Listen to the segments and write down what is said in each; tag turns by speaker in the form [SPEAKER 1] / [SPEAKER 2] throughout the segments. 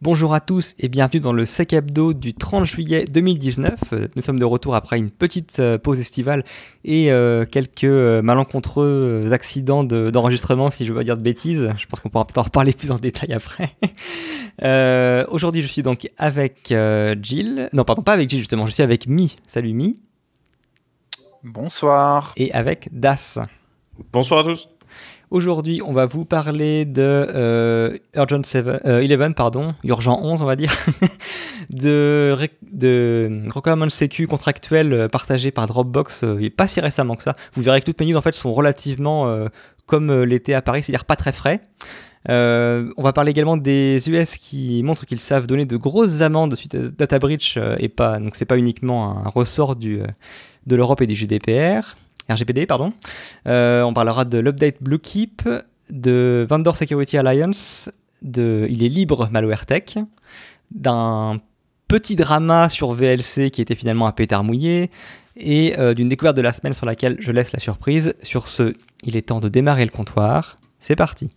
[SPEAKER 1] Bonjour à tous et bienvenue dans le Sec Hebdo du 30 juillet 2019. Euh, Nous sommes de retour après une petite euh, pause estivale et euh, quelques malencontreux accidents de- d'enregistrement, si je veux pas dire de bêtises. Je pense qu'on pourra peut-être en reparler plus en détail après. Euh, Aujourd'hui, je suis donc avec euh, Jill. Non, pardon, pas avec Jill justement. Je suis avec Mi. Salut Mi.
[SPEAKER 2] Bonsoir.
[SPEAKER 1] Et avec Das.
[SPEAKER 3] Bonsoir à tous.
[SPEAKER 1] Aujourd'hui, on va vous parler de euh, Urgent 7, euh, 11, pardon, Urgent 11, on va dire, de, de sécu contractuels euh, partagés par Dropbox, euh, et pas si récemment que ça. Vous verrez que toutes mes news en fait sont relativement euh, comme euh, l'été à Paris, c'est-à-dire pas très frais. Euh, on va parler également des US qui montrent qu'ils savent donner de grosses amendes suite à data breach euh, et pas donc c'est pas uniquement un ressort euh, de l'Europe et du GDPR, RGPD pardon. Euh, on parlera de l'update Bluekeep, de Vendor Security Alliance, de Il est libre Malware Tech, d'un petit drama sur VLC qui était finalement un pétard mouillé, et euh, d'une découverte de la semaine sur laquelle je laisse la surprise. Sur ce, il est temps de démarrer le comptoir. C'est parti.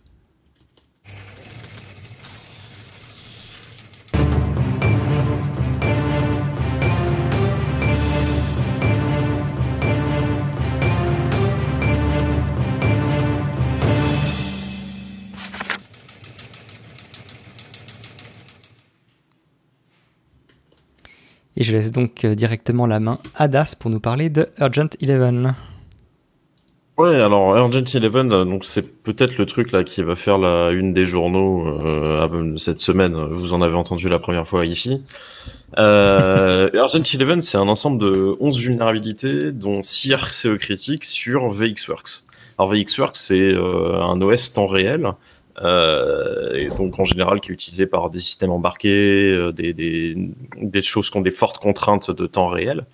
[SPEAKER 1] Et je laisse donc euh, directement la main à Das pour nous parler de Urgent 11.
[SPEAKER 3] Ouais, alors Urgent Eleven, euh, donc c'est peut-être le truc là qui va faire la une des journaux euh, cette semaine. Vous en avez entendu la première fois ici. Euh, Urgent Eleven, c'est un ensemble de 11 vulnérabilités, dont 6 RCE critiques sur VXWorks. Alors VXWorks, c'est euh, un OS temps réel, euh, et donc en général qui est utilisé par des systèmes embarqués, euh, des, choses qui ont des fortes contraintes de temps réel.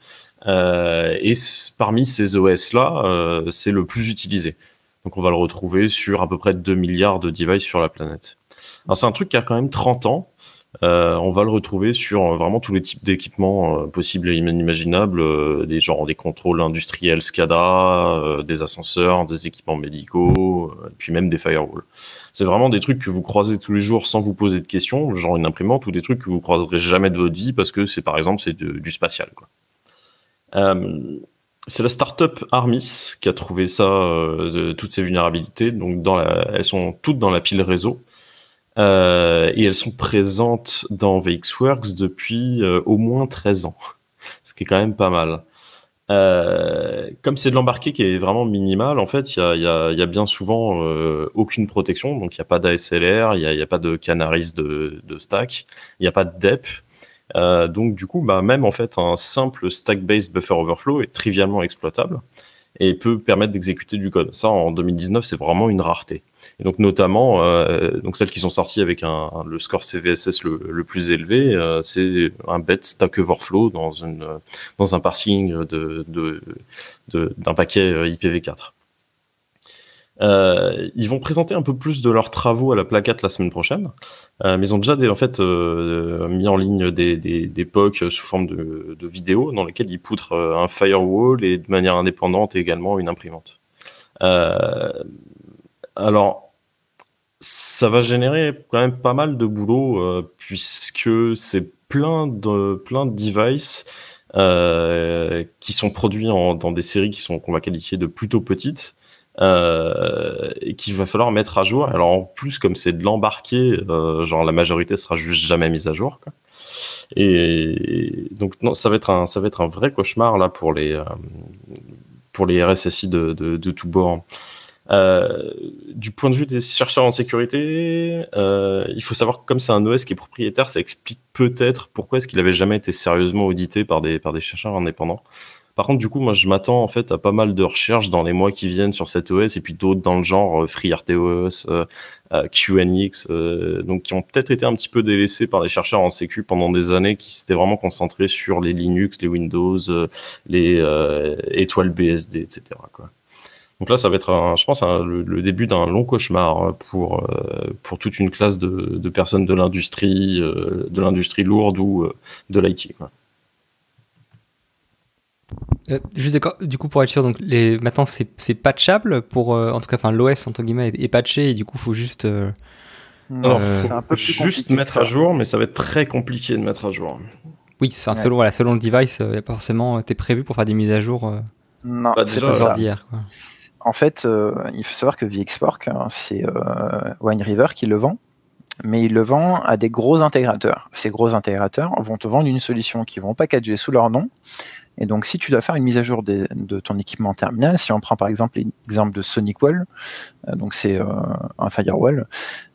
[SPEAKER 3] Euh, et parmi ces OS-là, euh, c'est le plus utilisé. Donc on va le retrouver sur à peu près 2 milliards de devices sur la planète. Alors c'est un truc qui a quand même 30 ans. Euh, on va le retrouver sur euh, vraiment tous les types d'équipements euh, possibles et imaginables, euh, des genres des contrôles industriels SCADA, des ascenseurs, des équipements médicaux, puis même des firewalls. C'est vraiment des trucs que vous croisez tous les jours sans vous poser de questions, genre une imprimante ou des trucs que vous croiserez jamais de votre vie parce que c'est par exemple c'est du spatial c'est la startup Armis qui a trouvé ça, toutes ces vulnérabilités. Donc, elles sont toutes dans la pile réseau. Euh, et elles sont présentes dans VXWorks depuis euh, au moins 13 ans. Ce qui est quand même pas mal. Euh, comme c'est de l'embarqué qui est vraiment minimal, en fait, il y a, bien souvent aucune protection. Donc, il n'y a pas d'ASLR, il n'y a, pas de canaris de, stack, il n'y a pas de DEP. Donc du coup, bah, même en fait, un simple stack-based buffer overflow est trivialement exploitable et peut permettre d'exécuter du code. Ça, en 2019, c'est vraiment une rareté. Donc notamment, euh, donc celles qui sont sorties avec un, le score CVSS le, le plus élevé, euh, c'est un bet stack overflow dans une dans un parsing de de- de- d'un paquet euh, IPv4. Euh, ils vont présenter un peu plus de leurs travaux à la plaquette la semaine prochaine, euh, mais ils ont déjà des, en fait euh, mis en ligne des, des, des POC sous forme de, de vidéos dans lesquelles ils poutrent euh, un firewall et de manière indépendante également une imprimante. Euh, alors, ça va générer quand même pas mal de boulot euh, puisque c'est plein de plein de devices euh, qui sont produits en, dans des séries qui sont qu'on va qualifier de plutôt petites euh, et qu'il va falloir mettre à jour. Alors en plus, comme c'est de l'embarqué, euh, genre la majorité sera juste jamais mise à jour. Quoi. Et donc non, ça va être un ça va être un vrai cauchemar là pour les euh, pour les RSSI de, de, de tout bord. Euh, du point de vue des chercheurs en sécurité, euh, il faut savoir que comme c'est un OS qui est propriétaire, ça explique peut-être pourquoi est-ce qu'il avait jamais été sérieusement audité par des par des chercheurs indépendants. Par contre, du coup, moi, je m'attends en fait à pas mal de recherches dans les mois qui viennent sur cet OS et puis d'autres dans le genre euh, FreeRTOS, euh, QNX, donc qui ont peut-être été un petit peu délaissés par des chercheurs en sécu pendant des années qui s'étaient vraiment concentrés sur les Linux, les Windows, les étoiles BSD, etc. Donc là, ça va être, un, je pense, un, le, le, début d'un long cauchemar pour euh, pour toute une classe de, de personnes de l'industrie, euh, de l'industrie lourde ou euh, de l'IT.
[SPEAKER 1] Euh, juste d'accord, du coup pour être sûr, donc les, maintenant c'est, c'est patchable pour, euh, en tout cas, enfin l'OS entre guillemets est, est patché et du coup faut juste, euh,
[SPEAKER 3] Alors, faut un peu juste mettre à jour, mais ça va être très compliqué de mettre à jour.
[SPEAKER 1] Oui, selon, voilà, selon le device, euh, pas forcément, t'es prévu pour faire des mises à jour. Euh,
[SPEAKER 2] non, c'est pas ça. En fait, euh, il faut savoir que VXPork, hein, c'est Wine River qui le vend, mais il le vend à des gros intégrateurs. Ces gros intégrateurs vont te vendre une solution qui vont packager sous leur nom et donc, si tu dois faire une mise à jour de, ton équipement terminal, si on prend par exemple l'exemple de SonicWall, euh, donc c'est euh, un firewall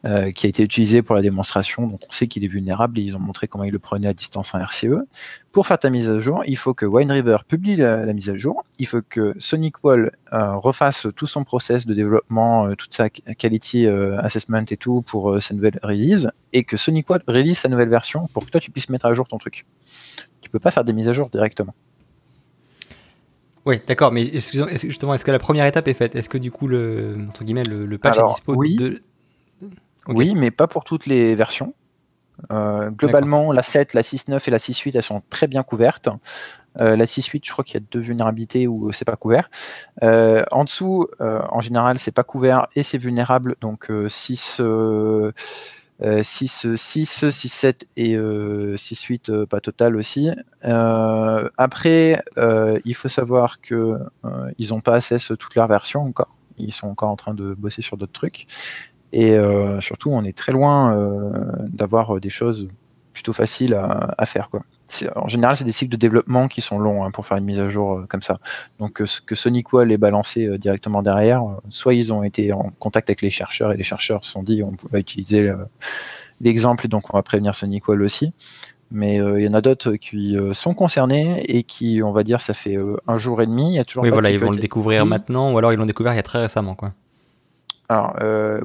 [SPEAKER 2] euh, qui a été utilisé pour la démonstration, donc on sait qu'il est vulnérable et ils ont montré comment ils le prenaient à distance en RCE. Pour faire ta mise à jour, il faut que WineRiver publie la, mise à jour, il faut que SonicWall refasse tout son process de développement, toute sa quality assessment et tout pour sa nouvelle release, et que SonicWall release sa nouvelle version pour que toi tu puisses mettre à jour ton truc. Tu peux pas faire des mises à jour directement.
[SPEAKER 1] Oui, d'accord, mais justement, est-ce que la première étape est faite? Est-ce que du coup, le, entre guillemets, le, patch est dispo
[SPEAKER 2] oui, oui, mais pas pour toutes les versions. Euh, globalement, la 7, la 6.9 et la 6.8, elles sont très bien couvertes. Euh, la 6.8, je crois qu'il y a deux vulnérabilités où c'est pas couvert. Euh, en dessous, en général, c'est pas couvert et c'est vulnérable. Donc 6 6, 6, 6, 7 et 6, 8, euh, pas total aussi. Euh, après, euh, il faut savoir que ils n'ont pas access toutes leurs versions encore. Ils sont encore en train de bosser sur d'autres trucs. Et surtout, on est très loin d'avoir des choses plutôt faciles à, à faire. Quoi en général, c'est des cycles de développement qui sont longs hein, pour faire une mise à jour euh, comme ça. Donc, euh, que SonicWall ait balancé euh, directement derrière, soit ils ont été en contact avec les chercheurs et les chercheurs se sont dit on va utiliser l'exemple et donc on va prévenir SonicWall aussi. Mais il y en a d'autres qui sont concernés et qui, on va dire, ça fait un jour et demi. Il y a toujours
[SPEAKER 1] oui, voilà, ils vont le découvrir maintenant ou alors ils l'ont découvert il y a très récemment. Quoi.
[SPEAKER 2] Alors,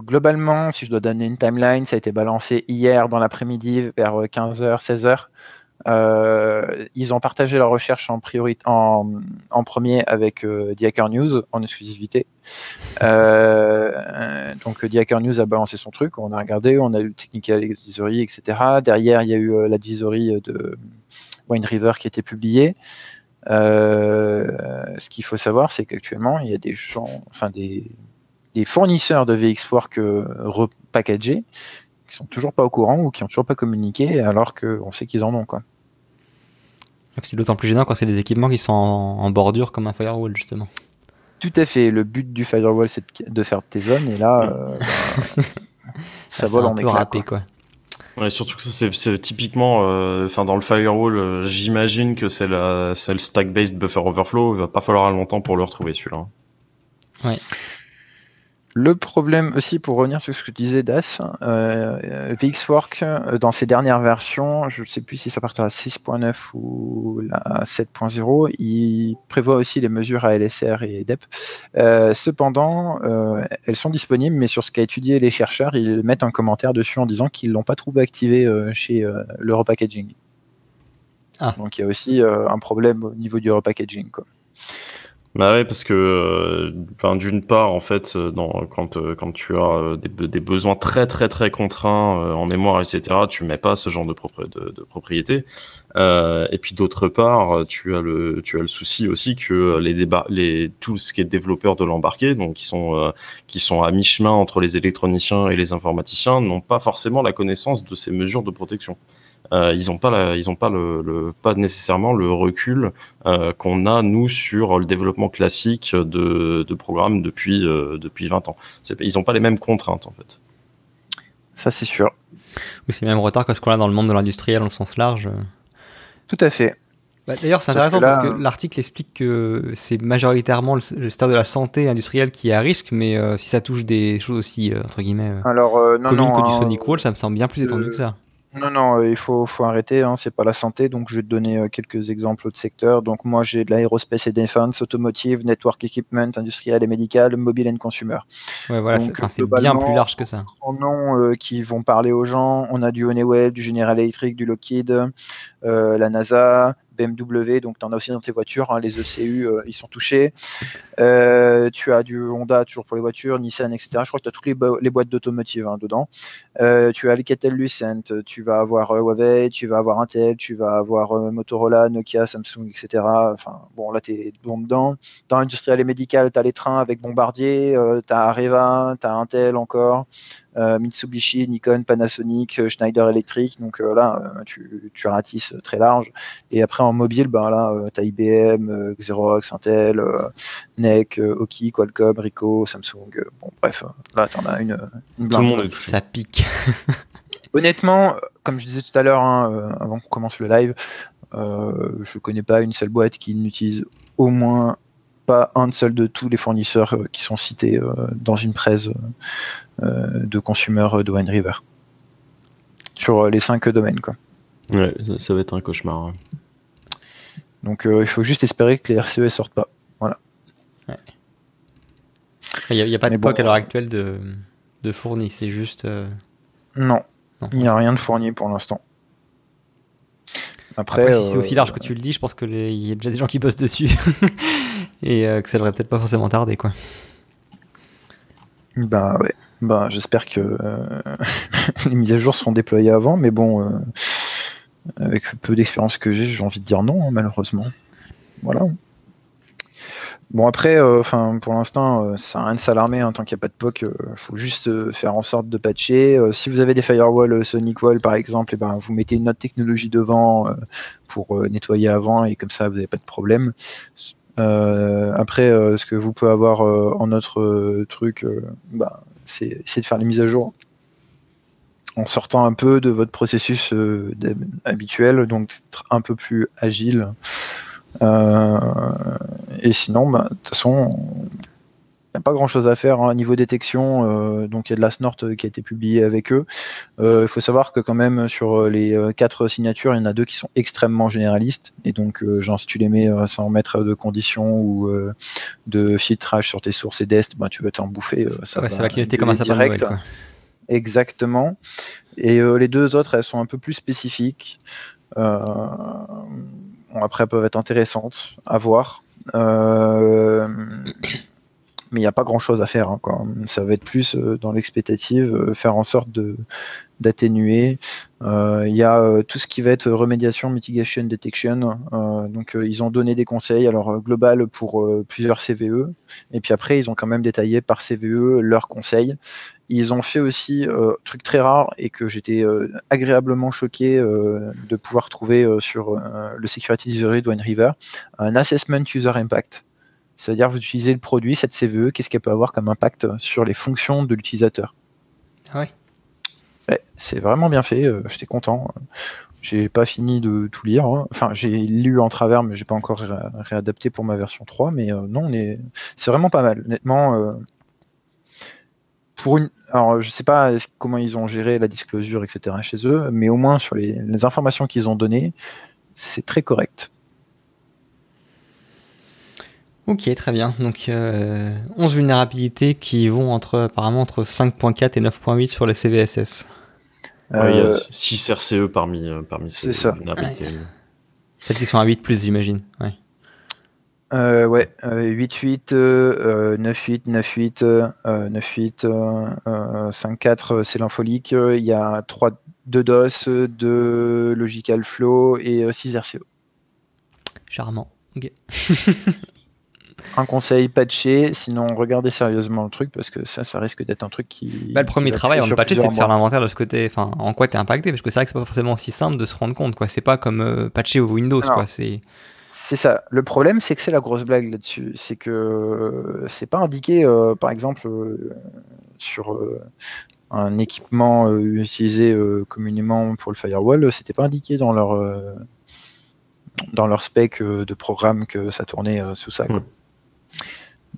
[SPEAKER 2] globalement, si je dois donner une timeline, ça a été balancé hier dans l'après-midi vers 15h, 16h. Euh, ils ont partagé leur recherche en, priorité, en, premier avec euh, The Hacker News en exclusivité. Euh, donc The Hacker News a balancé son truc, on a regardé, on a eu le Technical Advisory, etc. Derrière, il y a eu euh, l'advisory de Wine River qui a été publié. Euh, ce qu'il faut savoir, c'est qu'actuellement, il y a des gens, enfin des, fournisseurs de VX4 repackagés qui sont toujours pas au courant ou qui ont toujours pas communiqué alors qu'on sait qu'ils en ont quoi.
[SPEAKER 1] C'est d'autant plus gênant quand c'est des équipements qui sont en, bordure comme un firewall justement.
[SPEAKER 2] Tout à fait. Le but du firewall c'est de faire tes zones et là euh, bah, ça vole en éclat. Râpé, quoi.
[SPEAKER 3] Ouais, surtout que ça c'est typiquement, euh, enfin dans le firewall, euh, j'imagine que c'est le stack-based buffer overflow. Il va pas falloir longtemps pour le retrouver celui-là.
[SPEAKER 1] Ouais.
[SPEAKER 2] Le problème aussi, pour revenir sur ce que disait Das, euh, VXWorks, euh, dans ses dernières versions, je ne sais plus si ça part à la 6.9 ou la 7.0, il prévoit aussi les mesures ALSR et DEP. Euh, cependant, euh, elles sont disponibles, mais sur ce qu'a étudié les chercheurs, ils mettent un commentaire dessus en disant qu'ils ne l'ont pas trouvé activé euh, chez euh, le repackaging. Ah. Donc il y a aussi un problème au niveau du repackaging. Quoi.
[SPEAKER 3] Bah parce que, euh, d'une part, en fait, euh, euh, quand tu as des, besoins très très très contraints en mémoire, etc., tu mets pas ce genre de, propriété. et puis d'autre part, tu as le tu as le souci aussi que les les tout ce qui est développeur de l'embarqué, donc qui sont qui sont à mi chemin entre les électroniciens et les informaticiens, n'ont pas forcément la connaissance de ces mesures de protection. Euh, ils n'ont pas, ils ont pas le, pas nécessairement le recul euh, qu'on a nous sur le développement classique de, de programmes depuis euh, depuis 20 ans. Ils n'ont pas les mêmes contraintes en fait.
[SPEAKER 2] Ça c'est sûr.
[SPEAKER 1] Oui, c'est même retard que ce qu'on a dans le monde de l'industriel en sens large.
[SPEAKER 2] Tout à fait.
[SPEAKER 1] Bah, d'ailleurs, c'est intéressant parce que l'article explique que c'est majoritairement le, le, de la santé industrielle qui est à risque, mais si ça touche des choses aussi, entre guillemets,
[SPEAKER 2] Alors, non, non,
[SPEAKER 1] que du hein, Sonic Wall, ça me semble bien plus étendu que ça.
[SPEAKER 2] Non, non, euh, il faut, faut arrêter, hein, c'est pas la santé. Donc, je vais te donner euh, quelques exemples de secteurs. Donc, moi, j'ai de l'aérospace et défense, automotive, network equipment, industriel et médical, mobile and consumer.
[SPEAKER 1] Ouais, voilà, c'est bien plus large que ça.
[SPEAKER 2] En noms euh, qui vont parler aux gens, on a du Honeywell, du General Electric, du Lockheed, la NASA, BMW, donc tu en as aussi dans tes voitures, hein, les ECU, euh, ils sont touchés. Euh, tu as du Honda toujours pour les voitures, Nissan, etc. Je crois que tu as toutes les, boîtes d'automotive hein, dedans. Euh, tu as Alcatel Lucent, tu vas avoir Huawei, tu vas avoir Intel, tu vas avoir Motorola, Nokia, Samsung, etc. Enfin, bon, là, tu es bon dedans. Dans l'industriel et médical, tu as les trains avec Bombardier, tu as Areva, tu as Intel encore. Mitsubishi, Nikon, Panasonic, Schneider Electric. Donc là, tu, tu ratisses très large. Et après en mobile, ben là, tu as IBM, Xerox, Intel, NEC, Oki, Qualcomm, Ricoh, Samsung. bon, bref, là, tu en as une, une
[SPEAKER 1] blinde. Ça pique.
[SPEAKER 2] Honnêtement, comme je disais tout à l'heure, hein, avant qu'on commence le live, euh, je connais pas une seule boîte qui n'utilise au moins pas un seul de tous les fournisseurs euh, qui sont cités euh, dans une presse de consommateurs de Wine River. Sur les cinq domaines. Quoi.
[SPEAKER 3] Ouais, ça, va être un cauchemar. Hein.
[SPEAKER 2] Donc il faut juste espérer que les RCE sortent pas. Voilà.
[SPEAKER 1] Il n'y a, pas de POC à l'heure actuelle de, de fourni, c'est juste.
[SPEAKER 2] Non, il n'y a rien de fourni pour l'instant.
[SPEAKER 1] Après, si c'est aussi large que tu le dis, je pense qu'il y a déjà des gens qui bossent dessus et euh, que ça devrait peut-être pas forcément tarder, quoi.
[SPEAKER 2] Bah ouais. Bah, j'espère que euh, les mises à jour seront déployées avant, mais bon, euh, avec peu d'expérience que j'ai, j'ai envie de dire non, hein, malheureusement. Voilà. Bon après, euh, pour l'instant, ça n'a rien de s'alarmer hein, tant qu'il n'y a pas de POC. Il faut juste faire en sorte de patcher. si vous avez des firewalls Sonic Wall par exemple, et eh ben, vous mettez une autre technologie devant pour nettoyer avant et comme ça vous n'avez pas de problème. après, ce que vous pouvez avoir en autre truc, bah, c'est de faire les mises à jour en sortant un peu de votre processus habituel, donc un peu plus agile. Euh, et sinon, bah, de toute façon, n'y a pas grand chose à faire hein. niveau détection. Euh, donc il y a de la snort euh, qui a été publié avec eux. Il faut savoir que quand même sur les quatre signatures, il y en a deux qui sont extrêmement généralistes. Et donc genre si tu les mets sans mettre de conditions ou de filtrage sur tes sources et d'est, bah, tu vas t'en bouffer.
[SPEAKER 1] ça, va, ça va clignoter comme un sapin direct.
[SPEAKER 2] Exactement. Et les deux autres, elles sont un peu plus spécifiques. Euh, après, elles peuvent être intéressantes à voir. Euh, mais il n'y a pas grand chose à faire. Hein, Ça va être plus euh, dans l'expectative, euh, faire en sorte de d'atténuer. Il y a tout ce qui va être remédiation, mitigation, detection. donc ils ont donné des conseils, alors global pour plusieurs CVE, et puis après ils ont quand même détaillé par CVE leurs conseils. Ils ont fait aussi euh, truc très rare et que j'étais euh, agréablement choqué euh, de pouvoir trouver sur le Security de Wine River, un Assessment User Impact. C'est-à-dire vous utilisez le produit, cette CVE, qu'est-ce qu'elle peut avoir comme impact sur les fonctions de l'utilisateur?
[SPEAKER 1] Ah ouais.
[SPEAKER 2] ouais c'est vraiment bien fait, j'étais content. J'ai pas fini de tout lire. Hein. Enfin, j'ai lu en travers, mais j'ai pas encore réadapté pour ma version 3. Mais non, c'est vraiment pas mal. Honnêtement, pour une, alors je sais pas comment ils ont géré la disclosure, etc. chez eux, mais au moins sur les, informations qu'ils ont données, c'est très correct.
[SPEAKER 1] Ok, très bien. Donc 11 euh, vulnérabilités qui vont entre apparemment entre 5.4 et 9.8 sur les CVSS.
[SPEAKER 3] il y a 6 euh, RCE parmi, euh, parmi ces vulnérabilités.
[SPEAKER 1] Ouais. qu'ils sont à 8 plus, j'imagine. Ouais.
[SPEAKER 2] Euh, ouais, 8-8, 9-8, 9-8, 9-8, 5-4, c'est l'infolique. Il y a 3, 2 DOS, 2 Logical Flow et 6 euh, RCO.
[SPEAKER 1] Charmant. Ok.
[SPEAKER 2] un conseil, patcher, sinon regardez sérieusement le truc parce que ça, ça risque d'être un truc qui.
[SPEAKER 1] Bah, le premier travail en patcher, c'est de faire l'inventaire de ce côté, enfin, en quoi t'es impacté, parce que c'est vrai que c'est pas forcément aussi simple de se rendre compte, quoi. C'est pas comme euh, patcher au Windows, quoi. C'est.
[SPEAKER 2] C'est ça. Le problème, c'est que c'est la grosse blague là-dessus. C'est que euh, c'est pas indiqué, euh, par exemple, euh, sur un équipement utilisé communément pour le firewall, c'était pas indiqué dans leur dans leur spec de programme que ça tournait sous ça. Hmm.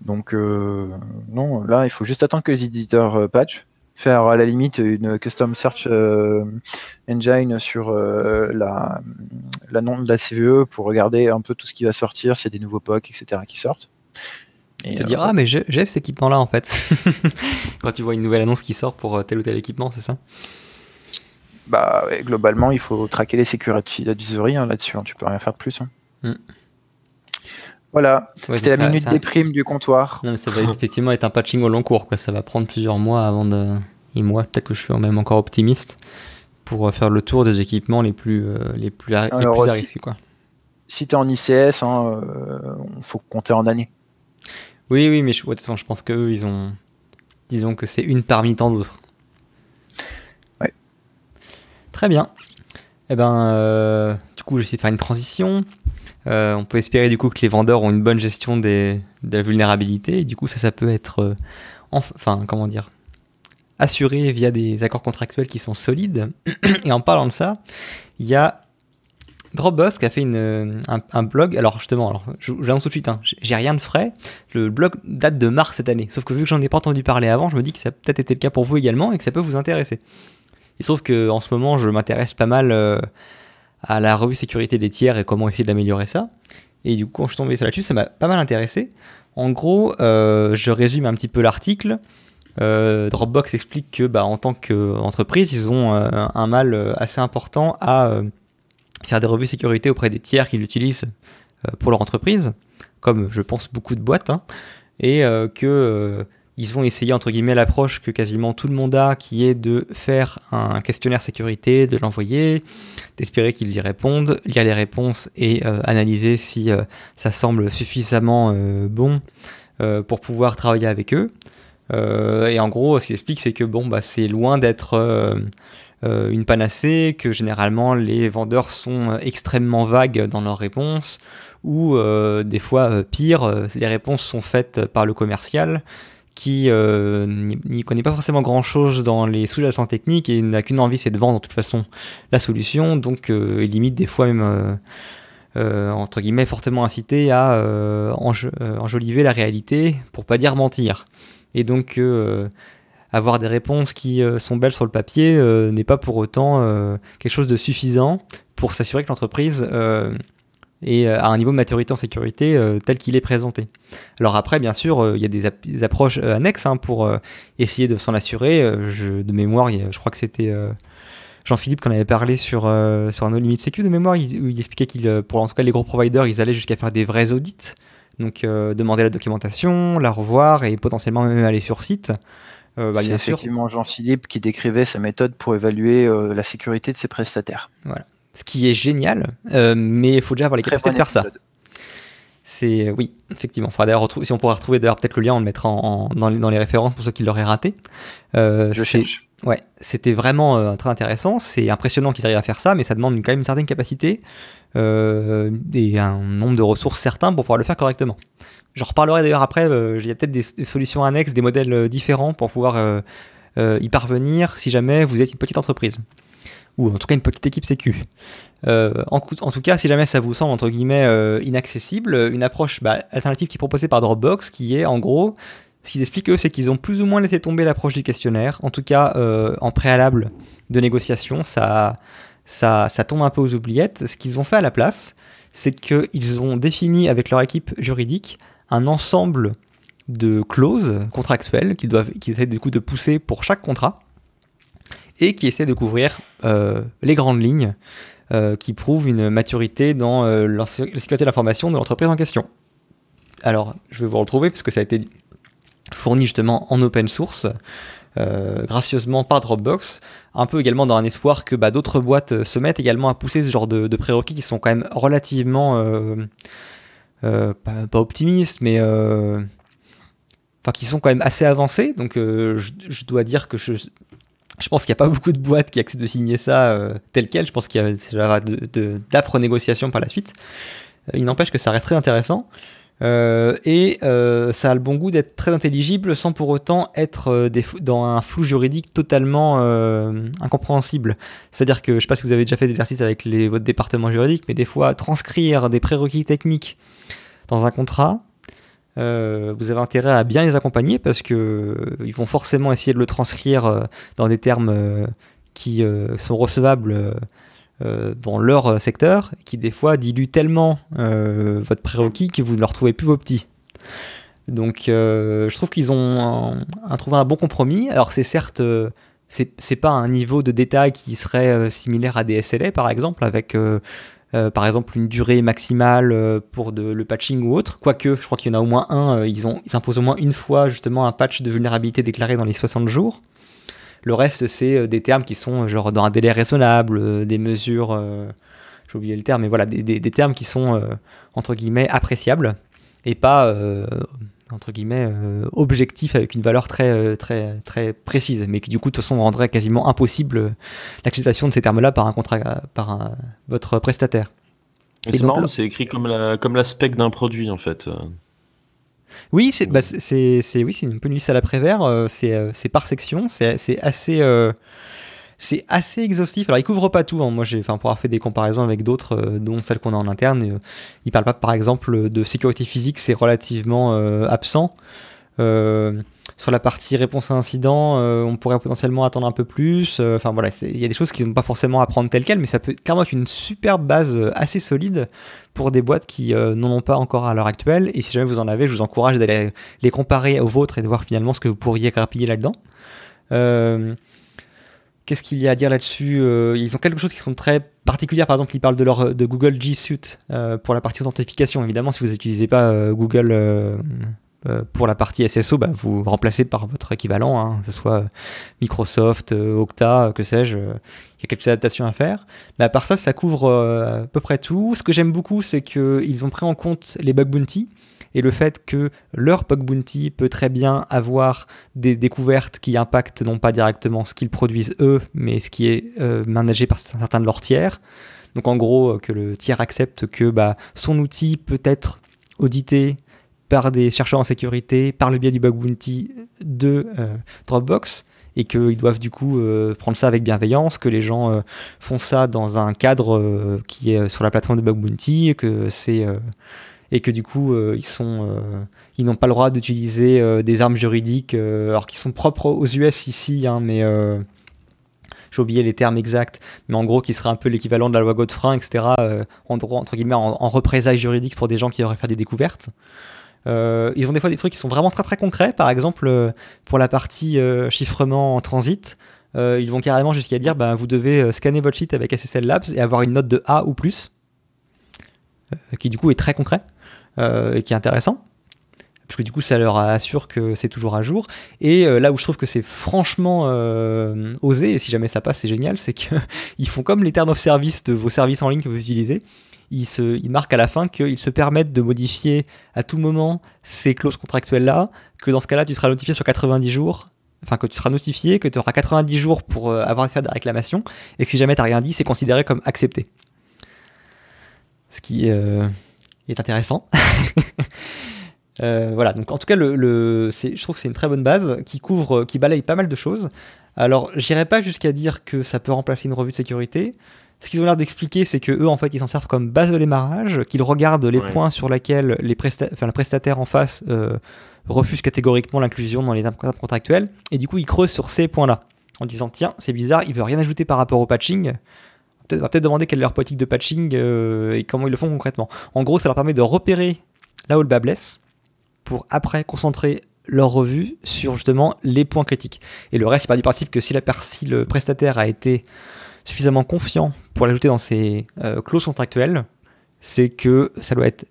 [SPEAKER 2] Donc non, là, il faut juste attendre que les éditeurs patch faire à la limite une custom search euh, engine sur euh, la, la nom de la CVE pour regarder un peu tout ce qui va sortir, s'il y a des nouveaux POC, etc. qui sortent.
[SPEAKER 1] Et te dire, euh, ah, mais j'ai cet équipement-là en fait. Quand tu vois une nouvelle annonce qui sort pour tel ou tel équipement, c'est ça?
[SPEAKER 2] Bah, globalement, il faut traquer les sécurités d'advisory hein, là-dessus. Hein, tu peux rien faire de plus. Hein. Hmm. Voilà, c'était la minute des primes du comptoir.
[SPEAKER 1] ça va effectivement être un patching au long cours. Quoi. Ça va prendre plusieurs mois avant de. Et moi, peut-être que je suis même encore optimiste pour euh, faire le tour des équipements les plus, euh, les plus, à, risque. Quoi.
[SPEAKER 2] Si tu es en ICS, il hein, euh, faut compter en années.
[SPEAKER 1] Oui, oui, mais je, de toute façon, je pense qu'eux, ils ont. Disons que c'est une parmi tant d'autres. Très bien. Eh ben, du coup, j'essaie de faire une transition. On peut espérer du coup que les vendeurs ont une bonne gestion des, de la vulnérabilité. Et du coup, ça, ça peut être, enfin, comment dire, assuré via des accords contractuels qui sont solides. Et en parlant de ça, il y a Dropbox qui a fait une, un, blog. Alors justement, alors, je, je tout de suite, hein, j'ai rien de frais. Le blog date de mars cette année. Sauf que vu que j'en ai pas entendu parler avant, je me dis que ça a peut-être été le cas pour vous également et que ça peut vous intéresser. Il se trouve qu'en ce moment, je m'intéresse pas mal euh, à la revue sécurité des tiers et comment essayer d'améliorer ça. Et du coup, quand je suis tombé là-dessus, ça m'a pas mal intéressé. En gros, euh, je résume un petit peu l'article. Euh, Dropbox explique que, bah, en tant qu'entreprise, ils ont un mal assez important à faire des revues sécurité auprès des tiers qui l'utilisent euh, pour leur entreprise, comme je pense beaucoup de boîtes, hein, et euh, que euh, ils vont essayer entre guillemets l'approche que quasiment tout le monde a, qui est de faire un questionnaire sécurité, de l'envoyer, d'espérer qu'ils y répondent, lire les réponses et analyser si ça semble suffisamment bon pour pouvoir travailler avec eux. et en gros, ce qu'il explique, c'est que bon, bah, c'est loin d'être euh, une panacée, que généralement les vendeurs sont euh, extrêmement vagues dans leurs réponses, ou euh, des fois pire, les réponses sont faites par le commercial qui n'y connaît pas forcément grand chose dans les sous-jacents techniques et n'a qu'une envie, c'est de vendre de toute façon la solution, donc il limite des fois même. entre guillemets, fortement incité à enjoliver la réalité, pour pas dire mentir. Et donc, avoir des réponses qui euh, sont belles sur le papier euh, n'est pas pour autant euh, quelque chose de suffisant pour s'assurer que l'entreprise est à un niveau de maturité en sécurité tel qu'il est présenté. Alors après, bien sûr, il y a des, approches annexes hein, pour essayer de s'en assurer. de mémoire, je crois que c'était Jean-Philippe qu'on avait parlé sur, sur un No Limit Sécu de mémoire, il, où il expliquait qu'il, pour en tout cas les gros providers, ils allaient jusqu'à faire des vrais audits. Donc demander la documentation, la revoir et potentiellement même aller sur site.
[SPEAKER 2] Euh, bah, c'est effectivement Jean-Philippe qui décrivait sa méthode pour évaluer euh, la sécurité de ses prestataires.
[SPEAKER 1] Voilà. Ce qui est génial, euh, mais il faut déjà avoir les capacités de faire ça. C'est oui, effectivement. si on pourrait retrouver d'ailleurs peut-être le lien, on le mettra dans, les, références pour ceux qui l'auraient raté.
[SPEAKER 2] Je cherche.
[SPEAKER 1] Ouais, c'était vraiment très intéressant. C'est impressionnant qu'ils arrivent à faire ça, mais ça demande quand même une certaine capacité et un nombre de ressources certains pour pouvoir le faire correctement. J'en reparlerai d'ailleurs après, euh, il y a peut-être des, solutions annexes, des modèles euh, différents pour pouvoir euh, y parvenir si jamais vous êtes une petite entreprise. Ou en tout cas une petite équipe sécu. En, tout cas, si jamais ça vous semble entre guillemets inaccessible, une approche bah, alternative qui est proposée par Dropbox, qui est en gros, ce qu'ils expliquent eux, c'est qu'ils ont plus ou moins laissé tomber l'approche du questionnaire. En tout cas, en préalable de négociation, ça, ça, ça tombe un peu aux oubliettes. Ce qu'ils ont fait à la place, c'est qu'ils ont défini avec leur équipe juridique un ensemble de clauses contractuelles qui doivent, qui essaient du coup de pousser pour chaque contrat et qui essaient de couvrir euh, les grandes lignes euh, qui prouvent une maturité dans euh, la sécurité de l'information de l'entreprise en question. Alors, je vais vous retrouver puisque ça a été fourni justement en open source. gracieusement par Dropbox, un peu également dans un espoir que bah, d'autres boîtes se mettent également à pousser ce genre de, prérequis qui sont quand même relativement pas, optimistes, mais enfin qui sont quand même assez avancés. Donc je, dois dire que je, je pense qu'il n'y a pas beaucoup de boîtes qui acceptent de signer ça tel quel. Je pense qu'il y aura d'âpres négociations par la suite. il n'empêche que ça reste très intéressant. et ça a le bon goût d'être très intelligible sans pour autant être dans un flou juridique totalement incompréhensible. C'est-à-dire que je ne sais pas si vous avez déjà fait des exercices avec votre département juridique, mais des fois transcrire des prérequis techniques dans un contrat, euh, vous avez intérêt à bien les accompagner parce que euh, ils vont forcément essayer de le transcrire euh, dans des termes qui sont recevables dans leur secteur, qui des fois diluent tellement votre prérequis que vous ne leur trouvez plus vos petits. Donc je trouve qu'ils ont trouvé un bon compromis. Alors c'est certes c'est pas un niveau de détail qui serait similaire à des SLA par exemple avec euh, par exemple une durée maximale euh, pour le patching ou autre. Quoique, je crois qu'il y en a au moins un, euh, ils, imposent au moins une fois justement un patch de vulnérabilité déclaré dans les 60 jours. Le reste, c'est des termes qui sont genre dans un délai raisonnable, des mesures, j'ai oublié le terme, mais voilà, des, termes qui sont entre guillemets appréciables et pas entre guillemets objectif avec une valeur très très très précise, mais qui du coup de toute façon rendrait quasiment impossible l'acceptation de ces termes-là par un contrat par votre prestataire.
[SPEAKER 3] C'est marrant, c'est écrit comme la comme la spec d'un produit en fait.
[SPEAKER 1] Oui, c'est bah, c'est oui, c'est une peu à la Prévert. Euh, euh, c'est par section. C'est assez euh, c'est assez exhaustif. Alors, il couvre pas tout. Hein. Moi, j'ai, pour avoir fait des comparaisons avec d'autres, dont celles qu'on a en interne, il parle pas, par exemple, de sécurité physique, c'est relativement absent. Sur la partie réponse à incident, euh, on pourrait potentiellement attendre un peu plus. Euh, enfin voilà, il y a des choses qui n'ont pas forcément à prendre tel quel, mais ça peut clairement être une superbe base euh, assez solide pour des boîtes qui n'en ont pas encore à l'heure actuelle. Et si jamais vous en avez, je vous encourage d'aller les comparer aux vôtres et de voir finalement ce que vous pourriez grappiller là-dedans. Qu'est-ce qu'il y a à dire là-dessus Ils ont quelque chose qui sont très particuliers. Par exemple, ils parlent de, leur, de Google G Suite pour la partie authentification. Évidemment, si vous n'utilisez pas Google euh, pour la partie SSO, bah, vous remplacez par votre équivalent, hein, que ce soit Microsoft, euh, Okta, que sais-je. Euh, il y a quelques adaptations à faire. Mais à part ça, ça couvre à peu près tout. Ce que j'aime beaucoup, c'est qu'ils ont pris en compte les bug bounty et le fait que leur bug bounty peut très bien avoir des découvertes qui impactent non pas directement ce qu'ils produisent eux, mais ce qui est managé par certains de leurs tiers. Donc en gros, que le tiers accepte que bah, son outil peut être audité, par des chercheurs en sécurité par le biais du bug bounty de euh, Dropbox et qu'ils doivent du coup euh, prendre ça avec bienveillance, que les gens euh, font ça dans un cadre qui est sur la plateforme de bug bounty, que c'est et que du coup ils sont ils n'ont pas le droit d'utiliser des armes juridiques alors qui sont propres aux US ici, hein, mais j'ai oublié les termes exacts, mais en gros qui serait un peu l'équivalent de la loi Godefroy, etc. en entre guillemets en, représailles juridiques pour des gens qui auraient fait des découvertes. Euh, ils ont des fois des trucs qui sont vraiment très très concrets. Par exemple, euh, pour la partie euh, chiffrement en transit, ils vont carrément jusqu'à dire ben, vous devez scanner votre sheet avec SSL Labs et avoir une note de A ou plus, qui du coup est très concret et qui est intéressant. Parce que du coup, ça leur assure que c'est toujours à jour. Et là où je trouve que c'est franchement osé, et si jamais ça passe, c'est génial, c'est qu'ils font comme les termes of service de vos services en ligne que vous utilisez ils, se, marquent à la fin qu'ils se permettent de modifier à tout moment ces clauses contractuelles-là, que dans ce cas-là, tu seras notifié sur 90 jours, enfin que tu seras notifié, que tu auras 90 jours pour euh, avoir fait des réclamations, et que si jamais tu n'as rien dit, c'est considéré comme accepté. Ce qui est intéressant. Euh, voilà, donc en tout cas, le, je trouve que c'est une très bonne base qui couvre, qui balaye pas mal de choses. Alors, j'irai pas jusqu'à dire que ça peut remplacer une revue de sécurité. Ce qu'ils ont l'air d'expliquer, c'est que eux, en fait, ils s'en servent comme base de démarrage, qu'ils regardent les points sur lesquels les le prestataire en face euh, refuse catégoriquement l'inclusion dans les termes contractuels, et du coup, ils creusent sur ces points-là, en disant tiens, c'est bizarre, il veut rien ajouter par rapport au patching. On va peut-être demander quelle est leur politique de patching euh, et comment ils le font concrètement. En gros, ça leur permet de repérer là où le bas blesse pour après concentrer leur revue sur justement les points critiques. Et le reste, il part du principe que si le prestataire a été suffisamment confiant pour l'ajouter dans ses euh, clauses contractuelles, c'est que ça doit être.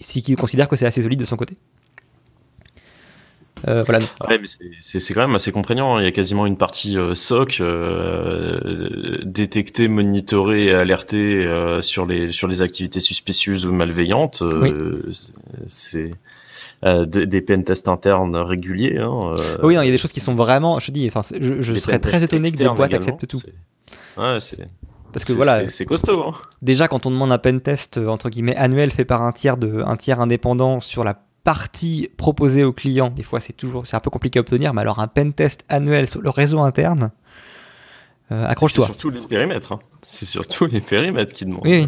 [SPEAKER 1] Si qu'il considère que c'est assez solide de son côté.
[SPEAKER 3] Euh, voilà. c'est quand même assez contraignant. Hein. Il y a quasiment une partie euh, SOC détecter, monitorer et alerter sur, les, sur les activités suspicieuses ou malveillantes. C'est des pentests internes réguliers. Hein,
[SPEAKER 1] oui, il y a des choses qui sont vraiment. Je dis, enfin, je, je serais très étonné que des boîtes acceptent tout.
[SPEAKER 3] Ouais, c'est.
[SPEAKER 1] Parce que voilà,
[SPEAKER 3] c'est costaud. Hein.
[SPEAKER 1] Déjà, quand on demande un pen test euh, entre guillemets annuel fait par un tiers de un tiers indépendant sur la partie proposée au client, des fois c'est toujours c'est un peu compliqué à obtenir. Mais alors un pen test annuel sur le réseau interne, euh, accroche-toi.
[SPEAKER 3] C'est surtout les périmètres. Hein. C'est surtout les périmètres qui demandent.
[SPEAKER 1] Oui.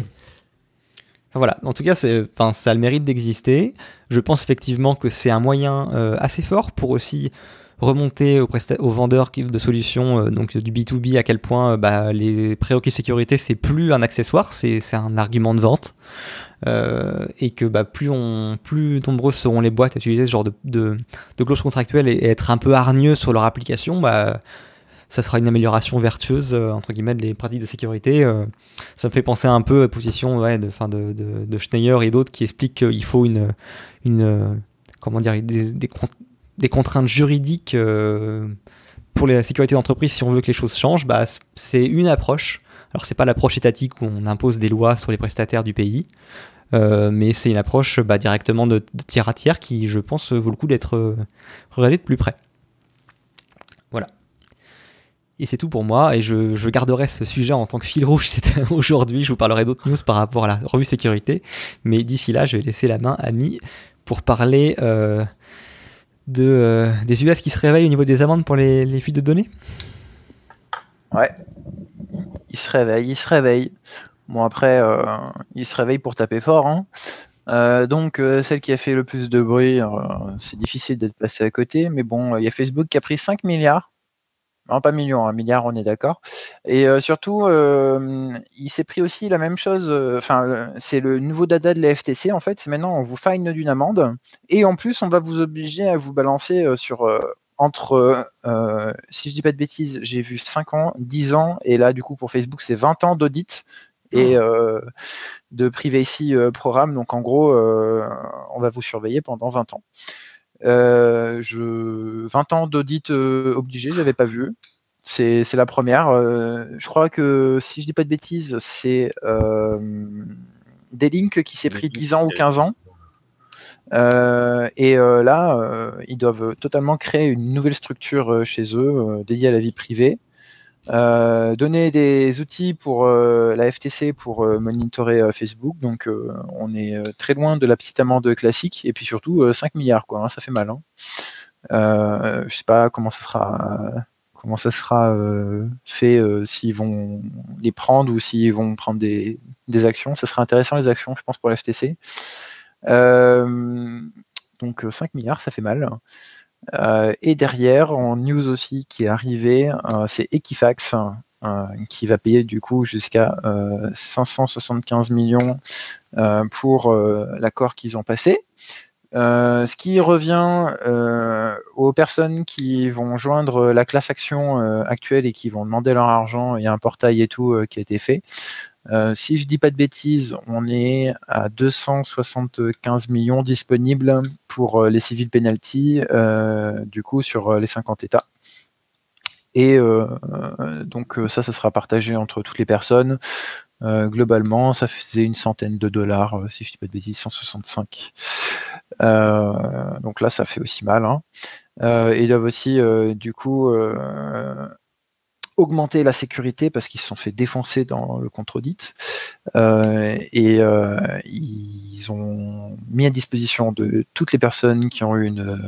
[SPEAKER 1] voilà. En tout cas, enfin, ça a le mérite d'exister. Je pense effectivement que c'est un moyen euh, assez fort pour aussi remonter aux, aux vendeurs de solutions, euh, donc du B2B, à quel point bah, les prérequis sécurité, c'est plus un accessoire, c'est un argument de vente. Euh, et que bah, plus, nombreuses seront les boîtes à utiliser ce genre de, clauses contractuelles et, être un peu hargneux sur leur application, bah, ça sera une amélioration vertueuse entre guillemets des pratiques de sécurité. ça me fait penser un peu à la position de, fin Schneier et d'autres qui expliquent qu'il faut des, contraintes juridiques euh, pour la sécurité d'entreprise si on veut que les choses changent, bah, c'est une approche. Alors c'est pas l'approche étatique où on impose des lois sur les prestataires du pays, mais c'est une approche bah, directement de, tiers à tiers qui, je pense, vaut le coup d'être regardé de plus près. Voilà. Et c'est tout pour moi, et je, garderai ce sujet en tant que fil rouge aujourd'hui. Je vous parlerai d'autres news par rapport à la revue sécurité, mais d'ici là, je vais laisser la main à Mi pour parler de, des US qui se réveillent au niveau des amendes pour les, fuites de données.
[SPEAKER 2] Ouais, il se réveille, il se réveille. Bon, après, euh, il se réveille pour taper fort. Hein. Euh, donc, euh, celle qui a fait le plus de bruit, c'est difficile d'être passé à côté. Mais bon, il y a Facebook qui a pris 5 milliards. Non, pas millions, un milliard, on est d'accord. Et surtout, il s'est pris aussi la même chose. Enfin, c'est le nouveau data de la FTC. En fait, c'est maintenant on vous fine d'une amende. Et en plus, on va vous obliger à vous balancer sur entre, si je dis pas de bêtises, j'ai vu 5 ans, 10 ans, et là, du coup, pour Facebook, c'est 20 ans d'audit et ah. euh, de privacy euh, programme. Donc, en gros, on va vous surveiller pendant 20 ans. je... 20 ans d'audit obligé, j'avais pas vu. C'est la première. je crois que, si je dis pas de bêtises, c'est des links qui s'est pris 10 ans ou 15 ans. Euh, et euh, là, euh, ils doivent totalement créer une nouvelle structure chez eux dédiée à la vie privée. Donner des outils pour la FTC pour monitorer Facebook. Donc on est très loin de la petite amende classique. Et puis surtout 5 milliards, quoi. Hein, ça fait mal. Hein. je sais pas comment ça sera comment ça sera fait s'ils vont les prendre ou s'ils vont prendre des, des, actions. Ça sera intéressant les actions, je pense, pour la FTC. Euh, donc 5 euh, milliards, ça fait mal. Euh, et derrière, en news aussi qui est arrivé, c'est Equifax qui va payer du coup jusqu'à 575 millions pour l'accord qu'ils ont passé. ce qui revient aux personnes qui vont joindre la classe action actuelle et qui vont demander leur argent. Il y a un portail et tout qui a été fait. Euh, si je dis pas de bêtises, on est à 275 millions disponibles pour euh, les civil penalty, euh, du coup sur les 50 États. Et donc ça, ça sera partagé entre toutes les personnes. globalement, ça faisait une centaine de dollars, si je dis pas de bêtises, 165. donc là, ça fait aussi mal. Hein. ils doivent aussi, du coup, augmenter la sécurité parce qu'ils se sont fait défoncer dans le contre-audit euh, et euh, ils ont mis à disposition de toutes les personnes qui ont eu une,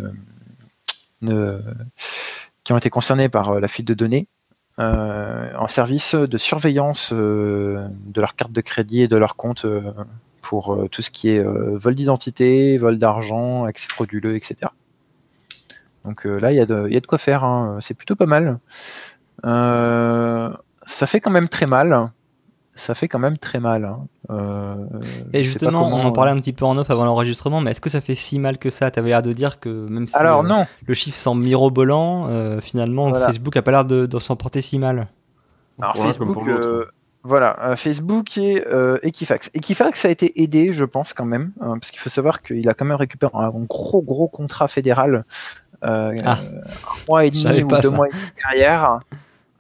[SPEAKER 2] qui ont été concernées par euh, la fuite de données en service de surveillance de leur carte de crédit et de leur compte pour tout ce qui est vol d'identité, vol d'argent, accès frauduleux, etc. Donc là, il y, a de quoi faire, hein. c'est plutôt pas mal. Euh, ça fait quand même très mal. Ça fait quand même très mal. Hein. Euh,
[SPEAKER 1] et justement, on en parlait un petit peu en off avant l'enregistrement, mais est-ce que ça fait si mal que ça? Tu avais l'air de dire que même si
[SPEAKER 2] Alors, euh, non.
[SPEAKER 1] le chiffre semble mirobolant, finalement, Facebook a pas l'air de, s'en porter si mal.
[SPEAKER 2] Alors, Facebook, voilà, Facebook et Equifax. Equifax a été aidé, je pense, quand même, hein, parce qu'il faut savoir qu'il a quand même récupéré un gros, gros contrat fédéral, ah. un mois et demi ou deux mois et demi derrière.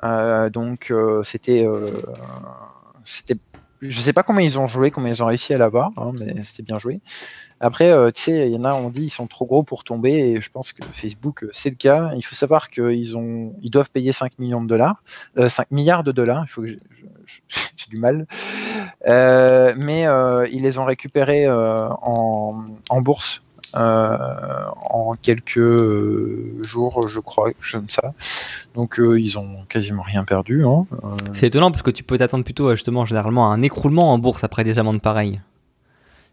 [SPEAKER 2] Euh, donc euh, c'était, euh, c'était, je sais pas comment ils ont joué, comment ils ont réussi à l'avoir, hein, mais c'était bien joué. Après, tu sais, il y en a, on dit, ils sont trop gros pour tomber, et je pense que Facebook, c'est le cas. Il faut savoir qu'ils ont, ils doivent payer 5 millions de dollars, 5 milliards de dollars. Il faut que j'ai du mal, mais ils les ont récupérés en, en bourse en quelques euh, jours, je crois, comme ça. Donc euh, ils ont quasiment rien perdu. Hein.
[SPEAKER 1] C'est étonnant parce que tu peux t'attendre plutôt justement généralement à un écroulement en bourse après des amendes pareilles.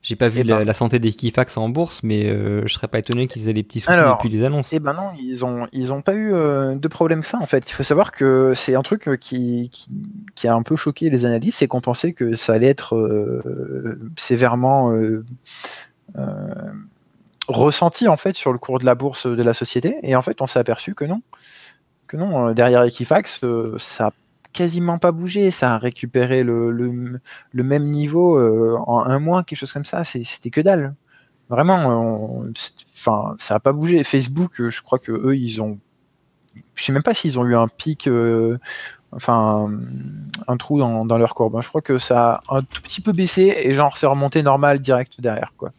[SPEAKER 1] J'ai pas vu eh ben. la, santé des Kifax en bourse, mais je serais pas étonné qu'ils aient des petits soucis depuis les annonces.
[SPEAKER 2] Eh ben non, ils ont ils ont pas eu de problème ça en fait. Il faut savoir que c'est un truc qui, qui, a un peu choqué les analystes, c'est qu'on pensait que ça allait être sévèrement ressenti en fait sur le cours de la bourse de la société. Et en fait, on s'est aperçu que non. Que non, euh, derrière Equifax, euh, ça a quasiment pas bougé. Ça a récupéré le, le, même niveau euh, en un mois, quelque chose comme ça. C'était que dalle. Vraiment, enfin, ça a pas bougé. Facebook, je crois que eux, ils ont. Je sais même pas s'ils ont eu un pic enfin un trou dans, leur courbe. Je crois que ça a un tout petit peu baissé et genre c'est remonté normal direct derrière quoi.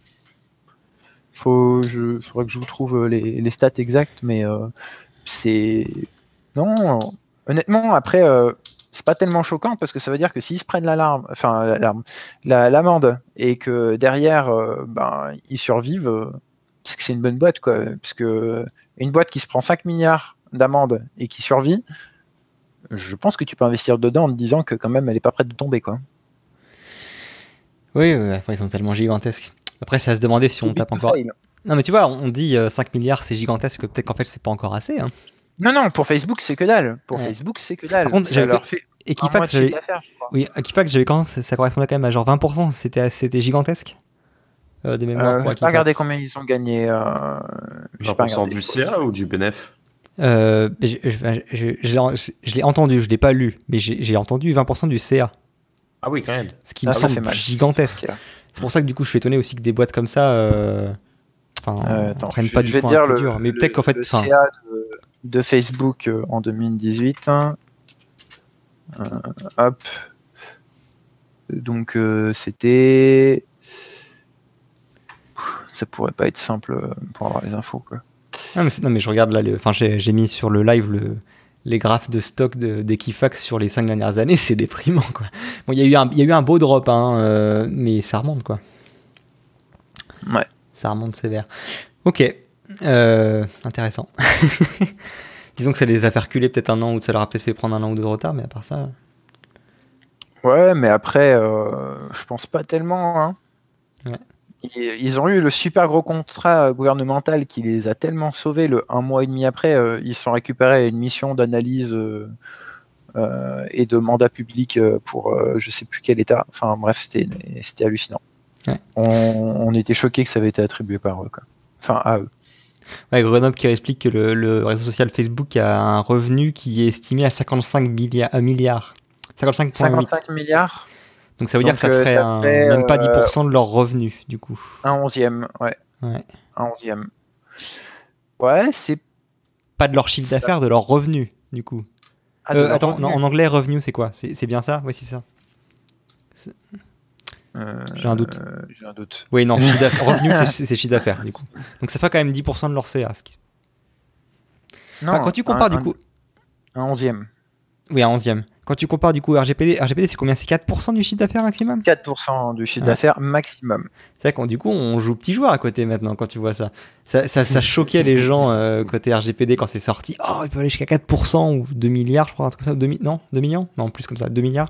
[SPEAKER 2] Faut, je, faudrait que je vous trouve les, stats exactes, mais c'est non. Honnêtement, après, c'est pas tellement choquant parce que ça veut dire que s'ils se prennent l'alarme, enfin l'alarme, l'amende et que derrière, ben ils survivent, c'est que c'est une bonne boîte quoi. Parce que une boîte qui se prend 5 milliards d'amende et qui survit, je pense que tu peux investir dedans en te disant que quand même elle est pas prête de tomber quoi.
[SPEAKER 1] Oui, ils sont tellement gigantesques. Après, à se demander si on tape encore. Non, mais tu vois, on dit 5 euh, milliards, c'est gigantesque, peut-être qu'en fait, c'est pas encore assez. Hein.
[SPEAKER 2] Non, non, pour Facebook, c'est que dalle. Pour Facebook, c'est que dalle. Par contre, ça leur fait
[SPEAKER 1] Equifax, j'avais... Oui, Equifax, j'avais quand ça, correspondait quand même à genre 20%, c'était, c'était gigantesque.
[SPEAKER 2] Euh, de mémoire. Euh, pas regardé combien ils ont gagné. Euh,
[SPEAKER 3] 20% du CA ou du BNF
[SPEAKER 1] euh, je, je, je, l'ai entendu, je l'ai pas lu, mais j'ai entendu 20% du CA.
[SPEAKER 3] Ah oui, quand même.
[SPEAKER 1] Ce qui me semble gigantesque. C'est pour ça que du coup, je suis étonné aussi que des boîtes comme ça euh, euh prennent pas du
[SPEAKER 2] tout dire le, dur. Mais peut-être qu'en fait, le CA de, Facebook euh, en 2018. Hein. hop. Donc c'était. Ça pourrait pas être simple pour avoir les infos quoi.
[SPEAKER 1] Non mais, non, mais je regarde là, enfin j'ai mis sur le live le, les graphes de stock d'Equifax sur les 5 dernières années, c'est déprimant quoi. Bon, il y, a eu un, y a eu un beau drop, hein, euh, mais ça remonte quoi.
[SPEAKER 2] Ouais.
[SPEAKER 1] Ça remonte sévère. Ok, euh, intéressant. Disons que ça les a fait reculer peut-être un an ou ça leur a peut-être fait prendre un an ou deux de retard, mais à part ça.
[SPEAKER 2] Ouais, mais après, euh, je pense pas tellement. Hein. Ouais ils ont eu le super gros contrat gouvernemental qui les a tellement sauvés. Le un mois et demi après, euh, ils sont récupérés une mission d'analyse euh, euh, et de mandat public pour je sais plus quel état. Enfin bref, c'était hallucinant. On, était choqués que ça avait été attribué par eux. Enfin à eux.
[SPEAKER 1] Ouais, Grenoble qui explique que le, réseau social Facebook a un revenu qui est estimé à 55 milliards.
[SPEAKER 2] 55, 55 milliards
[SPEAKER 1] donc ça veut dire que ça euh, ferait, même pas 10% euh, de leurs revenus, du coup.
[SPEAKER 2] Un onzième, ouais. ouais. Un onzième. Ouais, c'est...
[SPEAKER 1] Pas de leur chiffre d'affaires, de leurs revenus, du coup. Ah, euh, attends, en anglais, revenu, c'est quoi? C'est, bien ça? Oui, c'est ça. j'ai un doute.
[SPEAKER 2] j'ai un doute.
[SPEAKER 1] Oui, non, revenu, c'est, chiffre d'affaires, du coup. Donc ça fait quand même 10% de leur CA. Non, quand tu compares, du coup...
[SPEAKER 2] Un onzième.
[SPEAKER 1] Oui, un onzième. Quand tu compares du coup RGPD, RGPD c'est combien? C'est 4% du chiffre d'affaires maximum?
[SPEAKER 2] 4% du chiffre d'affaires maximum.
[SPEAKER 1] C'est vrai qu'on du coup on joue petit joueur à côté maintenant quand tu vois ça. Ça, ça, choquait les gens euh, côté RGPD quand c'est sorti. Oh, il peut aller jusqu'à 4% ou 2 milliards, je crois, un truc comme ça. 2 non? 2 millions? Non, plus comme ça, 2 milliards?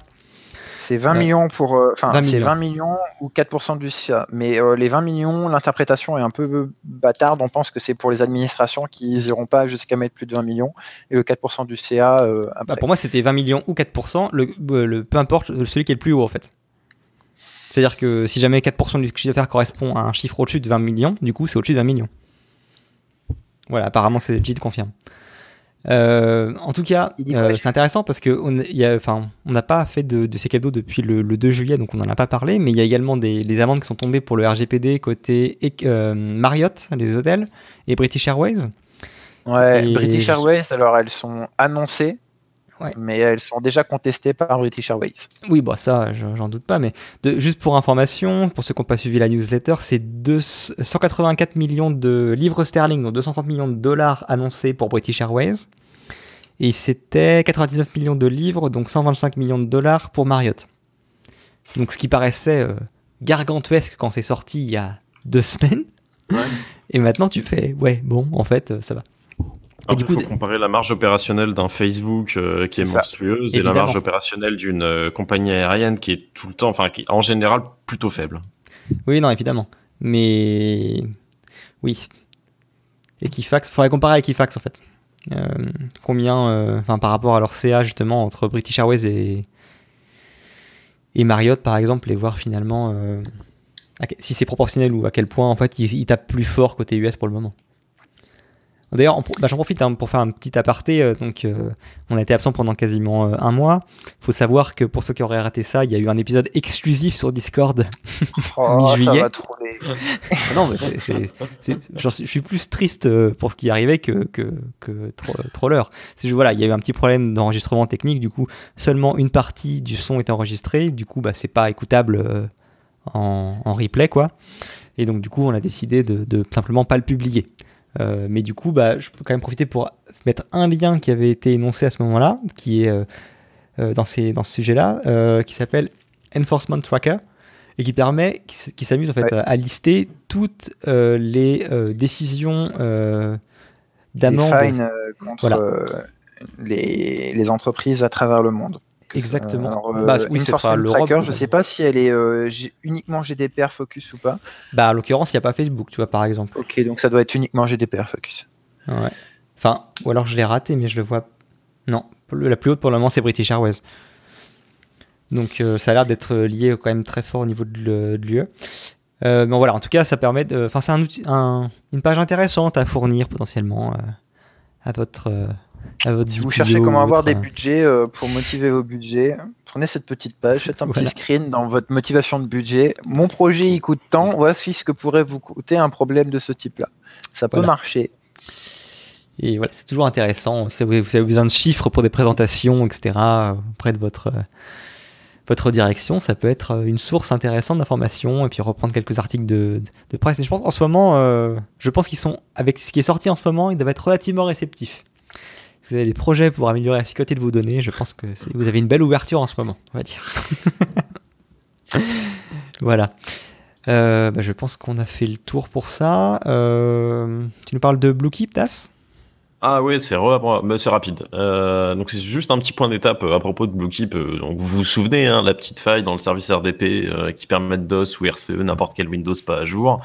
[SPEAKER 2] C'est 20 millions pour. Euh, enfin, c'est 20 millions ou 4% du CA. Mais euh, les 20 millions, l'interprétation est un peu bâtarde. On pense que c'est pour les administrations qui n'iront pas jusqu'à mettre plus de 20 millions. Et le 4% du CA. Euh,
[SPEAKER 1] bah, pour moi, c'était 20 millions ou 4%, le, peu importe celui qui est le plus haut en fait. C'est-à-dire que si jamais 4% du chiffre d'affaires correspond à un chiffre au-dessus de 20 millions, du coup, c'est au-dessus de 20 millions. Voilà, apparemment, c'est confirme. Euh, en tout cas, euh, c'est intéressant parce qu'on n'a pas fait de, ces cadeaux depuis le, 2 juillet, donc on n'en a pas parlé, mais il y a également des, amendes qui sont tombées pour le RGPD côté euh, Marriott, les hôtels, et British Airways.
[SPEAKER 2] Ouais, British Airways, alors elles sont annoncées, mais elles sont déjà contestées par British Airways.
[SPEAKER 1] Oui, bah ça, j'en doute pas, mais juste pour information, pour ceux qui n'ont pas suivi la newsletter, c'est 184 millions de livres sterling, donc 230 millions de dollars annoncés pour British Airways. Et c'était 99 millions de livres, donc 125 millions de dollars pour Marriott. Donc ce qui paraissait euh, gargantuesque quand c'est sorti il y a deux semaines. Et maintenant tu fais, ouais, bon, en fait, euh, ça va.
[SPEAKER 3] Il faut comparer la marge opérationnelle d'un Facebook euh, qui est, monstrueuse et la marge opérationnelle d'une compagnie aérienne qui est tout le temps, enfin, qui est en général plutôt faible.
[SPEAKER 1] Oui, non, évidemment. Mais oui. Equifax, il faudrait comparer à Equifax en fait. Euh, combien, euh, enfin par rapport à leur CA justement entre British Airways et, et Marriott par exemple, et voir finalement euh, si c'est proportionnel ou à quel point en fait ils, tapent plus fort côté US pour le moment. D'ailleurs, bah, j'en profite hein, pour faire un petit aparté. Euh, donc, euh, on a été absent pendant quasiment euh, un mois. Il faut savoir que pour ceux qui auraient raté ça, il y a eu un épisode exclusif sur Discord
[SPEAKER 2] oh, mi-juillet.
[SPEAKER 1] non, mais c'est, je suis plus triste pour ce qui arrivait que, que, que troller. C'est voilà, il y a eu un petit problème d'enregistrement technique. Du coup, seulement une partie du son est enregistrée. Du coup, bah, c'est pas écoutable en, en, replay, quoi. Et donc, du coup, on a décidé de, de simplement pas le publier. Euh, mais du coup, bah, je peux quand même profiter pour mettre un lien qui avait été énoncé à ce moment-là, qui est euh, euh, dans, ces, dans ce sujet-là, qui s'appelle Enforcement Tracker et qui permet, qui, s'amuse en fait à lister toutes les décisions d'amende.
[SPEAKER 2] Contre les, les, entreprises à travers le monde.
[SPEAKER 1] Exactement.
[SPEAKER 2] Alors, euh, bah, oui, c'est Tracker, je ne sais pas si elle est euh, uniquement GDPR focus ou pas.
[SPEAKER 1] Bah, en l'occurrence, il n'y a pas Facebook, tu vois, par exemple.
[SPEAKER 2] Ok, donc ça doit être uniquement GDPR focus.
[SPEAKER 1] Ouais. Enfin, ou alors je l'ai raté, mais je le vois. Non, la plus haute pour le moment, c'est British Airways. Donc euh, ça a l'air d'être lié quand même très fort au niveau de l'UE. mais voilà, en tout cas, ça permet. Enfin, c'est un outil, une page intéressante à fournir potentiellement à votre
[SPEAKER 2] si vous cherchez comment avoir des budgets euh, pour motiver vos budgets, prenez cette petite page, faites un petit screen dans votre motivation de budget. Mon projet il coûte tant, voici ce que pourrait vous coûter un problème de ce type-là. Ça peut marcher.
[SPEAKER 1] Et voilà, c'est toujours intéressant. Si vous avez besoin de chiffres pour des présentations, etc., auprès de votre, votre direction, ça peut être une source intéressante d'informations et puis reprendre quelques articles de, de, presse. Mais je pense en ce moment, euh, je pense qu'ils sont, avec ce qui est sorti en ce moment, ils doivent être relativement réceptifs vous avez des projets pour améliorer la sécurité de vos données, je pense que vous avez une belle ouverture en ce moment, on va dire. voilà. Euh, bah, je pense qu'on a fait le tour pour ça. Euh, tu nous parles de Bluekeep, Das?
[SPEAKER 3] Ah oui, c'est rapide. Euh, donc c'est juste un petit point d'étape à propos de Bluekeep. vous vous souvenez, hein, la petite faille dans le service RDP qui permet DOS ou RCE, n'importe quel Windows pas à jour.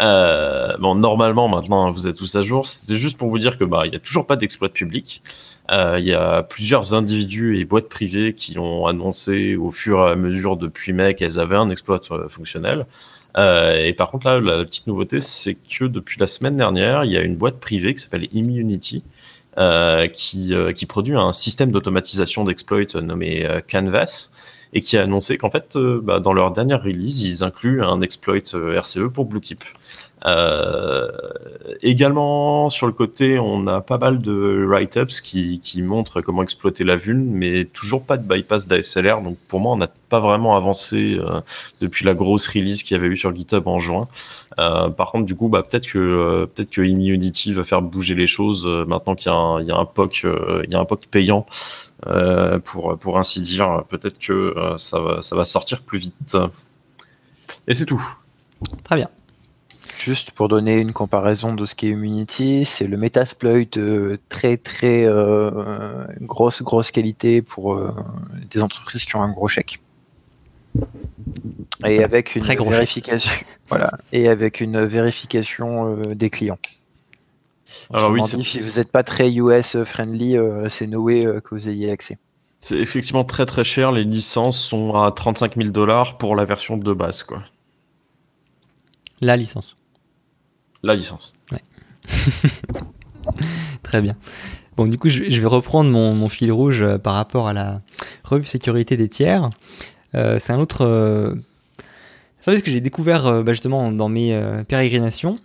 [SPEAKER 3] Euh, bon, normalement, maintenant, vous êtes tous à jour. C'était juste pour vous dire que bah, il n'y a toujours pas d'exploit public. Euh, il y a plusieurs individus et boîtes privées qui ont annoncé au fur et à mesure depuis mai qu'elles avaient un exploit euh, fonctionnel. Euh, et par contre, là, la petite nouveauté, c'est que depuis la semaine dernière, il y a une boîte privée qui s'appelle Immunity, euh, qui, euh, qui, produit un système d'automatisation d'exploit nommé Canvas, et qui a annoncé qu'en fait, bah, dans leur dernière release, ils incluent un exploit RCE pour Bluekeep. Euh, également, sur le côté, on a pas mal de write-ups qui, qui, montrent comment exploiter la vuln, mais toujours pas de bypass d'ASLR. Donc pour moi, on n'a pas vraiment avancé euh, depuis la grosse release qu'il y avait eu sur GitHub en juin. Euh, par contre, du coup, bah, peut-être que euh, peut-être que Immunity va faire bouger les choses euh, maintenant qu'il y y a y a un POC payant. Pour, pour ainsi dire, peut-être que ça, va, ça va sortir plus vite. Et c'est tout.
[SPEAKER 1] Très bien.
[SPEAKER 2] Juste pour donner une comparaison de ce qu'est Immunity, c'est le Metasploit de très très euh, grosse grosse qualité pour euh, des entreprises qui ont un gros chèque. Et avec une vérification, voilà, et avec une vérification euh, des clients. Alors oui, si vous n'êtes pas très US friendly, c'est no way que vous ayez accès.
[SPEAKER 3] C'est effectivement très très cher. Les licences sont à 35 000 dollars pour la version de base, quoi.
[SPEAKER 1] La licence.
[SPEAKER 3] La licence.
[SPEAKER 1] Très bien. Bon, du coup, je, vais reprendre mon, fil rouge euh, par rapport à la revue sécurité des tiers. Euh, c'est un autre euh, service que j'ai découvert bah, justement dans mes pérégrinations.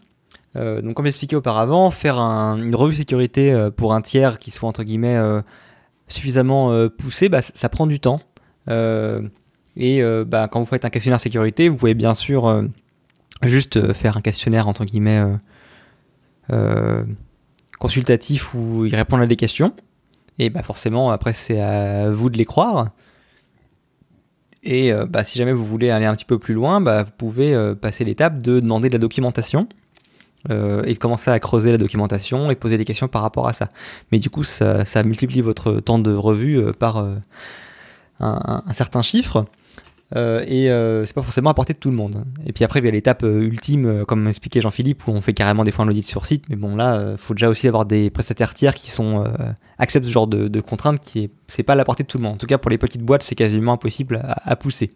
[SPEAKER 1] Donc, comme j'expliquais auparavant, faire une revue sécurité pour un tiers qui soit entre guillemets suffisamment poussé, bah, ça, prend du temps. et bah, quand vous faites un questionnaire sécurité, vous pouvez bien sûr juste euh, faire un questionnaire entre guillemets euh, euh, consultatif où il répond à des questions. Et bah forcément, après, c'est à vous de les croire. Et bah, si jamais vous voulez aller un petit peu plus loin, bah, vous pouvez passer l'étape de demander de la documentation et de commencer à creuser la documentation et poser des questions par rapport à ça. Mais du coup, ça, multiplie votre temps de revue par un, certain chiffre. Euh, et euh, c'est pas forcément à portée de tout le monde. Et puis après, il y a l'étape euh, ultime, comme expliquait Jean-Philippe, où on fait carrément des fois un audit sur site. Mais bon, là, il faut déjà aussi avoir des prestataires tiers qui sont acceptent ce genre de, contraintes qui est c'est pas à la portée de tout le monde. En tout cas, pour les petites boîtes, c'est quasiment impossible à, pousser.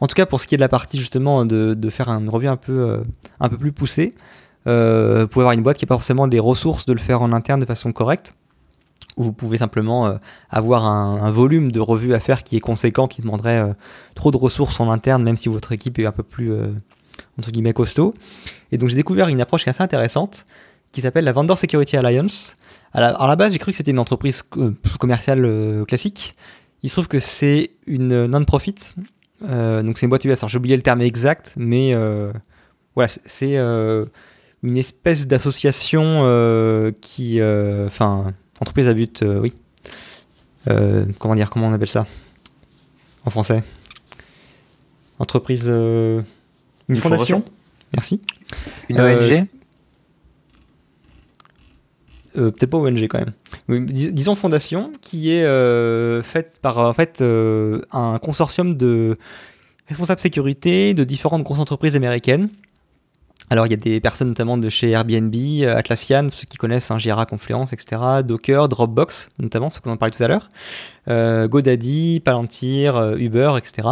[SPEAKER 1] En tout cas, pour ce qui est de la partie justement de, faire un revue un peu un peu plus poussé, vous pouvez avoir une boîte qui n'a pas forcément des ressources de le faire en interne de façon correcte ou vous pouvez simplement avoir un, volume de revues à faire qui est conséquent, qui demanderait trop de ressources en interne, même si votre équipe est un peu plus entre guillemets costaud. Et donc j'ai découvert une approche qui est assez intéressante qui s'appelle la Vendor Security Alliance. À à la base, j'ai cru que c'était une entreprise euh, commerciale euh, classique. Il se trouve que c'est une non-profit. Euh, donc c'est une boîte US. j'ai oublié le terme exact, mais voilà, c'est une espèce d'association qui, enfin, entreprise à but, oui. comment dire, comment on appelle ça? En français Entreprise, une, fondation. Merci.
[SPEAKER 2] Une ONG
[SPEAKER 1] euh, peut-être pas ONG quand même, disons fondation, qui est euh, faite par en fait euh, un consortium de responsables sécurité de différentes grosses entreprises américaines. Alors il y a des personnes notamment de chez Airbnb, Atlassian, ceux qui connaissent hein, Confluence, etc., Docker, Dropbox notamment, ce qu'on en parlait tout à l'heure, GoDaddy, Palantir, Uber, etc.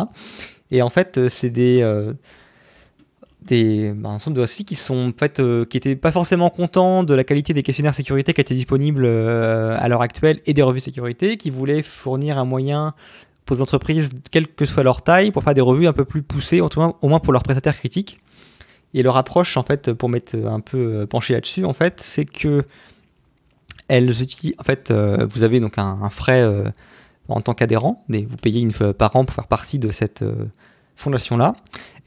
[SPEAKER 1] Et en fait c'est des des bah, un ensemble de qui sont en fait euh, qui étaient pas forcément contents de la qualité des questionnaires sécurité qui étaient disponibles euh, à l'heure actuelle et des revues sécurité qui voulaient fournir un moyen pour les entreprises quelle que soit leur taille pour faire des revues un peu plus poussées au moins, au moins pour leurs prestataires critiques. Et leur approche en fait pour mettre un peu euh, penché là-dessus en fait c'est que elles utilisent en fait vous avez donc un, frais en tant qu'adhérent vous payez une fois par an pour faire partie de cette fondation-là.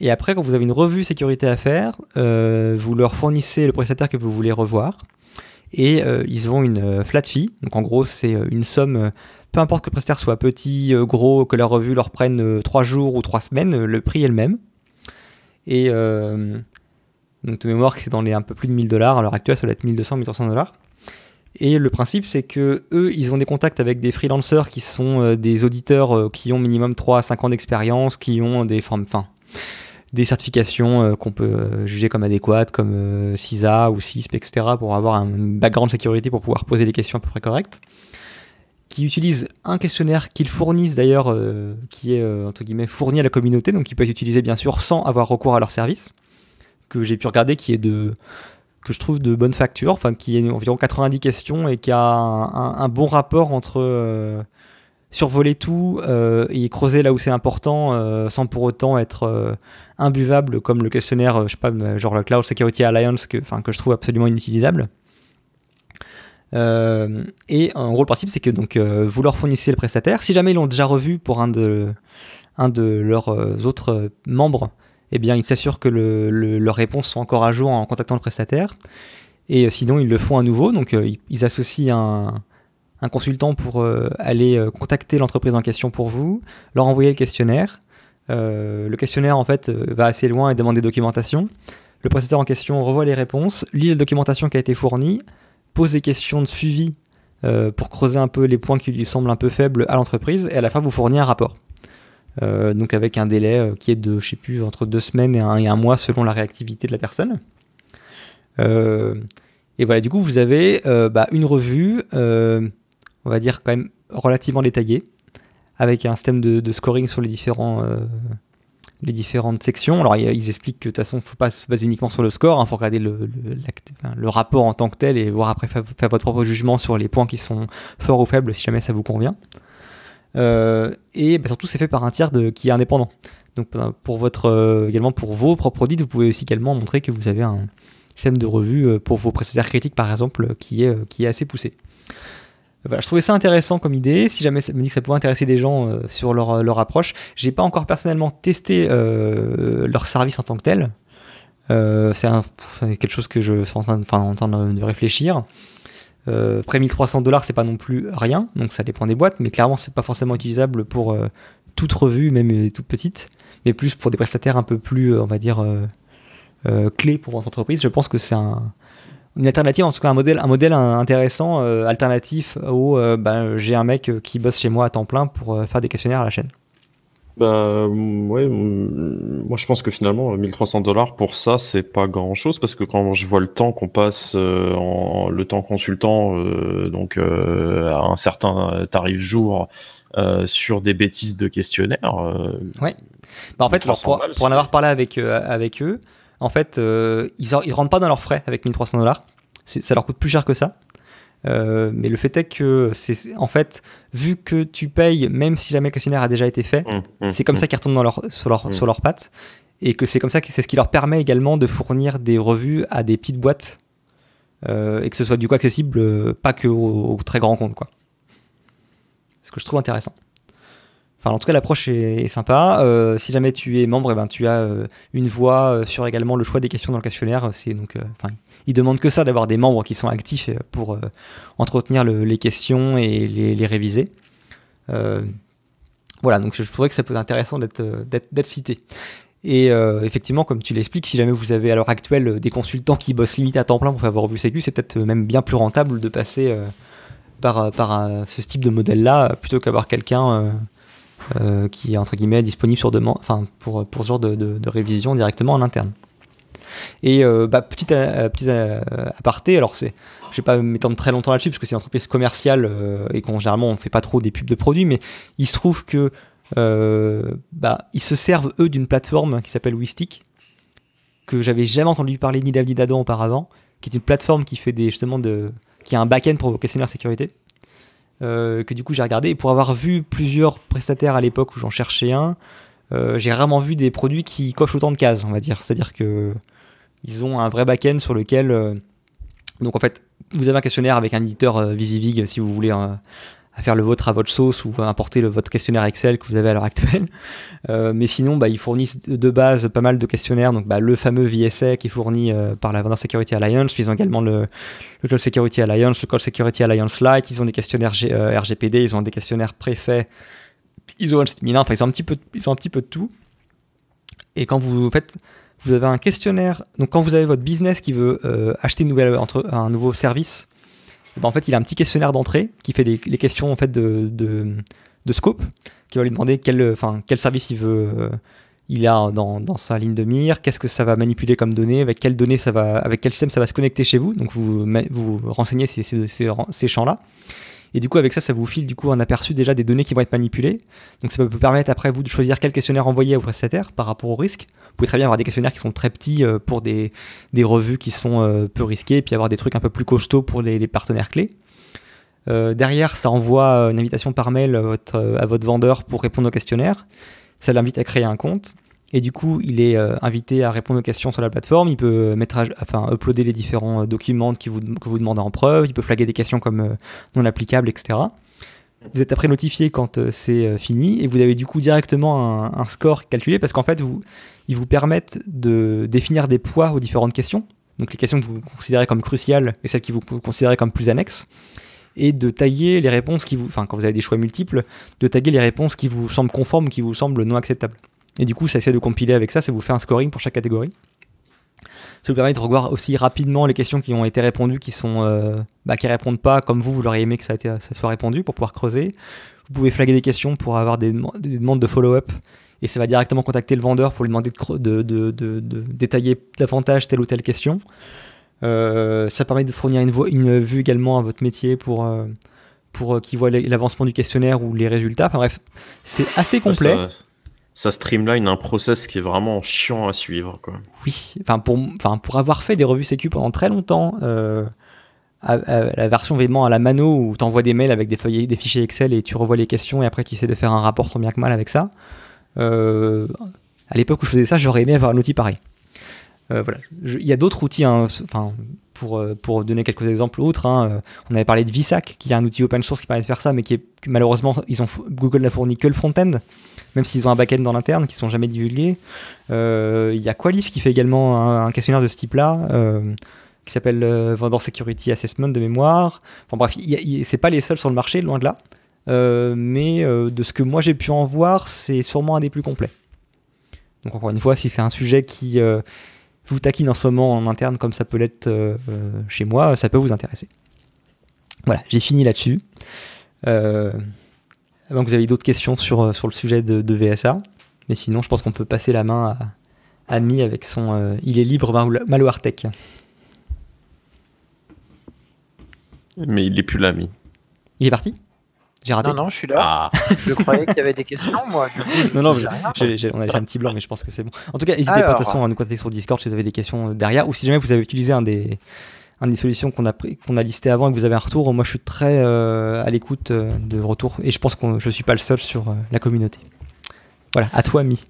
[SPEAKER 1] Et après, quand vous avez une revue sécurité à faire, euh, vous leur fournissez le prestataire que vous voulez revoir. Et euh, ils ont une euh, flat fee. Donc en gros, c'est une somme, peu importe que le prestataire soit petit, gros, que la revue leur prenne 3 jours ou 3 semaines, le prix est le même. Et donc de mémoire c'est dans les un peu plus de 1000 dollars. À l'heure actuelle, ça doit être 1200, 1300 dollars. Et le principe, c'est que eux, ils ont des contacts avec des freelancers qui sont euh, des auditeurs euh, qui ont minimum 3 à 5 ans d'expérience, qui ont des formes, des certifications euh, qu'on peut juger comme adéquates, comme CISA ou CISP, etc., pour avoir un background de sécurité pour pouvoir poser des questions à peu près correctes. Qui utilisent un questionnaire qu'ils fournissent d'ailleurs, qui est entre guillemets fourni à la communauté, donc peut être utilisé bien sûr sans avoir recours à leur service, que j'ai pu regarder, qui est de que je trouve de bonne facture, enfin qui est environ 90 questions et qui a un, bon rapport entre euh, survoler tout euh, et creuser là où c'est important euh, sans pour autant être imbuvable comme le questionnaire, je sais pas, genre le Cloud Security Alliance que, que je trouve absolument inutilisable. et en gros, le principe, c'est que donc vous leur fournissez le prestataire. Si jamais ils l'ont déjà revu pour un de, un de leurs autres membres, eh bien, ils s'assurent que leurs réponses sont encore à jour en contactant le prestataire. Et euh, sinon, ils le font à nouveau. Donc, euh, ils associent un, consultant pour euh, aller contacter l'entreprise en question pour vous, leur envoyer le questionnaire. le questionnaire, en fait, va assez loin et demande des documentations. Le prestataire en question revoit les réponses, lit la documentation qui a été fournie, pose des questions de suivi pour creuser un peu les points qui lui semblent un peu faibles à l'entreprise, et à la fin vous fournit un rapport. Euh, donc avec un délai euh, qui est de, je sais plus, entre deux semaines et un, mois selon la réactivité de la personne. Euh, et voilà, du coup, vous avez bah, une revue, on va dire quand même relativement détaillée, avec un système de, scoring sur les, différentes sections. Alors, ils expliquent que de toute façon, il ne faut pas se baser uniquement sur le score, il hein, faut regarder le, rapport en tant que tel et voir après faire, votre propre jugement sur les points qui sont forts ou faibles si jamais ça vous convient. Euh, et bah, surtout, c'est fait par un tiers qui est indépendant. Donc, pour votre, euh, également pour vos propres audits, vous pouvez aussi également montrer que vous avez un système de revue euh, pour vos prestataires critiques, par exemple, qui est, qui est assez poussé. Je trouvais ça intéressant comme idée. Si jamais ça me dit que ça pouvait intéresser des gens sur leur, leur approche, j'ai pas encore personnellement testé leur service en tant que tel. c'est quelque chose que je suis en train de réfléchir. Euh, près 1300 dollars, c'est pas non plus rien, donc ça dépend des boîtes, mais clairement, c'est pas forcément utilisable pour euh, toute revue, même euh, toute petite, mais plus pour des prestataires un peu plus, euh, on va dire, clés pour votre entreprise. Je pense que c'est un, une alternative, en tout cas un modèle, un modèle intéressant, alternatif au bah, j'ai un mec qui bosse chez moi à temps plein pour faire des questionnaires à la chaîne.
[SPEAKER 3] Bah ouais, moi je pense que finalement 1300 dollars pour ça c'est pas grand chose parce que quand je vois le temps qu'on passe euh, en le temps consultant euh, donc euh, à un certain tarif jour sur des bêtises de questionnaires.
[SPEAKER 1] ouais. Bah en fait pour, en avoir parlé avec avec eux, en fait, ils, ils rentrent pas dans leurs frais avec 1300 dollars. Ça leur coûte plus cher que ça. Mais le fait est que, c'est, en fait, vu que tu payes, même si jamais le questionnaire a déjà été fait, mmh, mmh, c'est comme ça qu'ils retournent dans leur, sur, leur, sur leurs pattes. Et que c'est comme ça que c'est ce qui leur permet également de fournir des revues à des petites boîtes euh, et que ce soit du coup accessible euh, pas que aux, très grands comptes quoi. Ce que je trouve intéressant. Enfin, en tout cas, l'approche est, sympa. Euh, si jamais tu es membre, eh ben, tu as une voix sur également le choix des questions dans le questionnaire. C'est donc, enfin, il demande que ça d'avoir des membres qui sont actifs pour entretenir les questions et les, réviser. voilà, donc je trouvais que ça peut être intéressant d'être cité. Et euh, effectivement, comme tu l'expliques, si jamais vous avez à l'heure actuelle des consultants qui bossent limite à temps plein pour vos revues sécu, c'est peut-être même bien plus rentable de passer euh, par, par ce type de modèle-là plutôt qu'avoir quelqu'un euh, qui est entre guillemets disponible sur demande, enfin pour, ce genre de, révision directement en interne. Et bah, petit, petit aparté, alors c'est, je vais pas m'étendre très longtemps là-dessus parce que c'est une entreprise commerciale et qu'on généralement on fait pas trop des pubs de produits, mais il se trouve que euh, bah, ils se servent eux d'une plateforme qui s'appelle Wistic, que j'avais jamais entendu parler ni d'Avi ni auparavant, qui est une plateforme qui fait des justement de, qui a un back-end pour vos questionnaires sécurité. Euh, que du coup j'ai regardé et pour avoir vu plusieurs prestataires à l'époque où j'en cherchais un, euh, j'ai rarement vu des produits qui cochent autant de cases, on va dire. C'est-à-dire que ils ont un vrai back-end sur lequel donc en fait vous avez un questionnaire avec un éditeur Visivig si vous voulez faire le vôtre à votre sauce ou importer le, votre questionnaire Excel que vous avez à l'heure actuelle. Euh, mais sinon, bah, ils fournissent de base pas mal de questionnaires. Donc, bah, le fameux VSA qui est fourni euh, par la Vendor Security Alliance. Ils ont également le, le Cloud Security Alliance, le Cloud Security Alliance Lite. Ils ont des questionnaires euh, RGPD, ils ont des questionnaires préfaits ISO 27001. Enfin, ils ont un petit peu, ils ont un petit peu de tout. Et quand vous faites, vous avez un questionnaire. Donc, quand vous avez votre business qui veut acheter un nouveau service, ben, en fait, il a un petit questionnaire d'entrée qui fait les questions en fait de, de, scope, qui va lui demander quel, enfin, quel service il veut, euh, il a dans, dans, sa ligne de mire, qu'est-ce que ça va manipuler comme données, avec quelles données ça va, avec quel système ça va se connecter chez vous. Donc vous vous renseignez ces, ces, ces champs-là. Et du coup, avec ça, ça vous file du coup un aperçu déjà des données qui vont être manipulées. Donc ça peut permettre après vous de choisir quel questionnaire envoyer au prestataire par rapport au risque. Vous pouvez très bien avoir des questionnaires qui sont très petits euh, pour des, des revues qui sont euh, peu risquées, et puis avoir des trucs un peu plus costauds pour les, partenaires clés. Euh, derrière, ça envoie une invitation par mail à votre, à vendeur pour répondre au questionnaire. Ça l'invite à créer un compte. Et du coup, il est invité à répondre aux questions sur la plateforme. Il peut mettre enfin, uploader les différents documents qui vous, que vous demandez en preuve. Il peut flaguer des questions comme non applicables, etc. Vous êtes après notifié quand c'est fini et vous avez du coup directement un, score calculé parce qu'en fait, vous, ils vous permettent de définir des poids aux différentes questions. Donc les questions que vous considérez comme cruciales et celles qui vous considérez comme plus annexes et de tailler les réponses qui vous, enfin quand vous avez des choix multiples, de taguer les réponses qui vous semblent conformes, qui vous semblent non acceptables. Et du coup, ça essaie de compiler avec ça, ça vous fait un scoring pour chaque catégorie. Ça vous permet de revoir aussi rapidement les questions qui ont été répondues, qui sont euh, bah, qui répondent pas comme vous, vous l'auriez aimé que ça, été, ça, soit répondu pour pouvoir creuser. Vous pouvez flaguer des questions pour avoir des, demandes de follow-up et ça va directement contacter le vendeur pour lui demander de, de, de, de détailler davantage telle ou telle question. Euh, ça permet de fournir une, une, vue également à votre métier pour, euh, pour euh, qu'il voit l'avancement du questionnaire ou les résultats. Enfin bref, c'est assez complet
[SPEAKER 3] ça streamline un process qui est vraiment chiant à suivre. Quoi.
[SPEAKER 1] Oui, enfin pour, enfin pour avoir fait des revues sécu pendant très longtemps, euh, la version vraiment à la mano où tu envoies des mails avec des des fichiers Excel et tu revois les questions et après tu essaies de faire un rapport tant bien que mal avec ça. Euh, à l'époque où je faisais ça, j'aurais aimé avoir un outil pareil. Euh, voilà. Il y a d'autres outils, hein, enfin, pour, pour donner quelques exemples autres. Hein, on avait parlé de VSAC, qui est un outil open source qui permet de faire ça, mais qui est malheureusement, ils ont, Google n'a fourni que le front-end même s'ils ont un back-end dans l'interne qui sont jamais divulgués. Euh, il y a Qualys qui fait également un, questionnaire de ce type-là, euh, qui s'appelle euh, Vendor Security Assessment de mémoire. Enfin bref, c'est pas les seuls sur le marché, loin de là. Mais de ce que moi j'ai pu en voir, c'est sûrement un des plus complets. Donc encore une fois, si c'est un sujet qui vous taquine en ce moment en interne comme ça peut l'être chez moi, ça peut vous intéresser. Voilà, j'ai fini là-dessus. Donc vous avez d'autres questions sur, euh, sur le sujet de, VSA. Mais sinon, je pense qu'on peut passer la main à Ami avec son euh, Il est libre Malware Tech.
[SPEAKER 3] Mais il n'est plus là, Ami.
[SPEAKER 1] Il est parti? J'ai raté.
[SPEAKER 2] Non, non, je suis là. Ah. Je croyais qu'il y avait des questions, moi.
[SPEAKER 1] non, non, on a déjà un petit blanc, mais je pense que c'est bon. En tout cas, n'hésitez pas de toute façon à nous contacter sur Discord si vous avez des questions derrière, ou si jamais vous avez utilisé un des, un des solutions qu'on a, qu'on a listé avant et que vous avez un retour. Moi, je suis très euh, à l'écoute euh, de retour, et je pense que je suis pas le seul sur euh, la communauté. Voilà, à toi, Mi.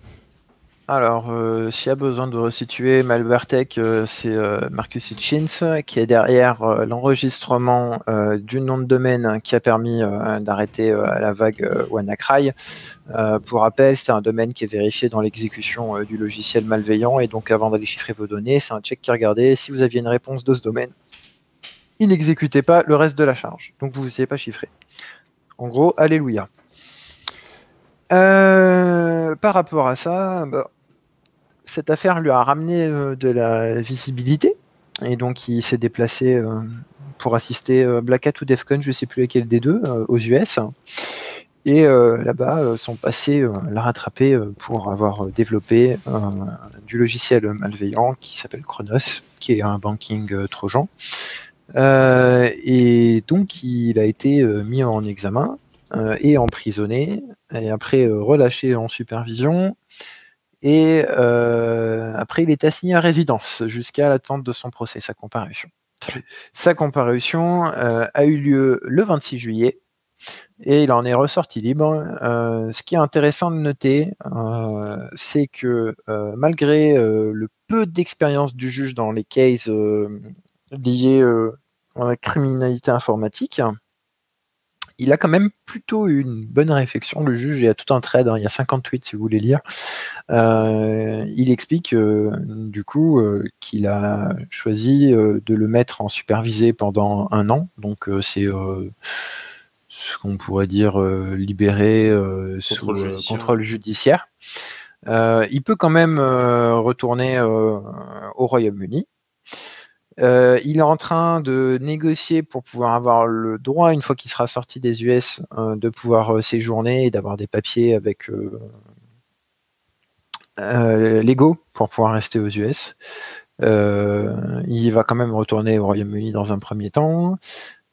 [SPEAKER 2] Alors, euh, s'il y a besoin de resituer, Malwaretech, euh, c'est euh, Marcus Hitchins qui est derrière l'enregistrement du nom de domaine qui a permis d'arrêter la vague WannaCry. pour rappel, c'est un domaine qui est vérifié dans l'exécution du logiciel malveillant et donc avant d'aller chiffrer vos données, c'est un check qui regardait si vous aviez une réponse de ce domaine. Il n'exécutait pas le reste de la charge, donc vous ne savez pas chiffrer. En gros, alléluia. par rapport à ça, bah, cette affaire lui a ramené euh, de la visibilité. Et donc, il s'est déplacé euh, pour assister euh, Black Hat ou Defcon, je ne sais plus lequel des deux, aux US. Et là-bas, son passé l'a rattrapé pour avoir développé du logiciel malveillant qui s'appelle Chronos, qui est un banking trojan. et donc, il a été mis en examen et emprisonné, et après relâché en supervision, et euh, après, il est assigné à résidence jusqu'à l'attente de son procès, sa comparution. Sa comparution euh, a eu lieu le 26 juillet et il en est ressorti libre. Euh, ce qui est intéressant de noter, c'est que malgré le peu d'expérience du juge dans les cases liés à la criminalité informatique, il a quand même plutôt une bonne réflexion, le juge, il y a tout un thread, hein, il y a 50 tweets si vous voulez lire. Euh, il explique euh, du coup euh, qu'il a choisi de le mettre en supervisé pendant un an, donc c'est ce qu'on pourrait dire libéré sous contrôle judiciaire. il peut quand même retourner au Royaume-Uni. Euh, il est en train de négocier pour pouvoir avoir le droit, une fois qu'il sera sorti des US, euh, de pouvoir euh, séjourner et d'avoir des papiers avec légaux pour pouvoir rester aux US. il va quand même retourner au Royaume-Uni dans un premier temps.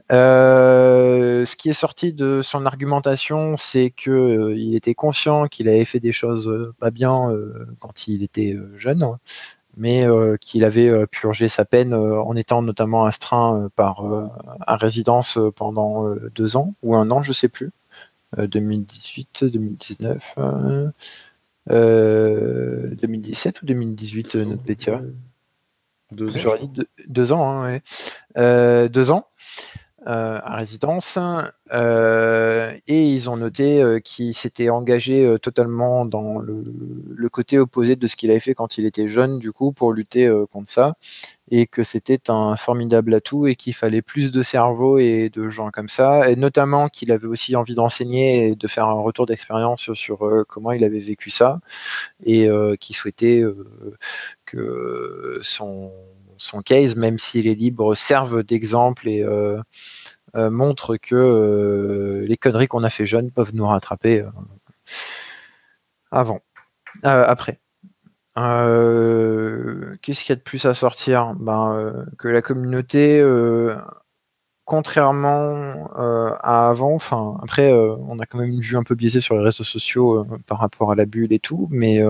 [SPEAKER 2] ce qui est sorti de son argumentation, c'est qu'il était conscient qu'il avait fait des choses pas bien quand il était jeune, mais euh, qu'il avait euh, purgé sa peine euh, en étant notamment astreint par à résidence pendant deux ans ou un an, je sais plus, 2018, 2019, 2017 ou 2018, notre Pétia. Deux ans. deux, ans, hein, deux ans. Euh, à résidence euh, et ils ont noté euh, qu'il s'était engagé totalement dans le, côté opposé de ce qu'il avait fait quand il était jeune du coup pour lutter contre ça et que c'était un formidable atout et qu'il fallait plus de cerveaux et de gens comme ça et notamment qu'il avait aussi envie d'enseigner et de faire un retour d'expérience sur comment il avait vécu ça et qu'il souhaitait que son son case, même s'il est libre, serve d'exemple et euh, euh, montre que euh, les conneries qu'on a fait jeunes peuvent nous rattraper avant, après. Qu'est-ce qu'il y a de plus à sortir? Ben, Que la communauté contrairement euh, à avant, enfin après euh, on a quand même une vue un peu biaisée sur les réseaux sociaux euh, par rapport à la bulle et tout, mais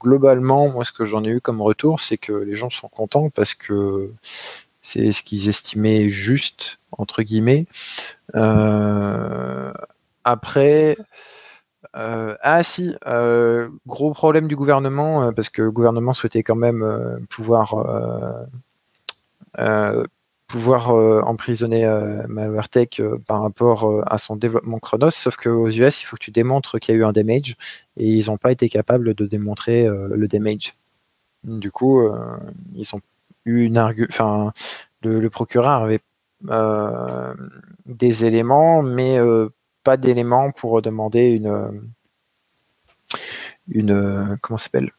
[SPEAKER 2] globalement moi ce que j'en ai eu comme retour c'est que les gens sont contents parce que c'est ce qu'ils estimaient juste entre guillemets. après ah si, gros problème du gouvernement parce que le gouvernement souhaitait quand même pouvoir pouvoir euh, emprisonner euh, Malwaretech euh, par rapport à son développement Chronos, sauf qu'aux US, il faut que tu démontres qu'il y a eu un damage, et ils n'ont pas été capables de démontrer le damage. Du coup, ils ont eu une enfin, le, procureur avait des éléments, mais pas d'éléments pour demander une, une comment s'appelle,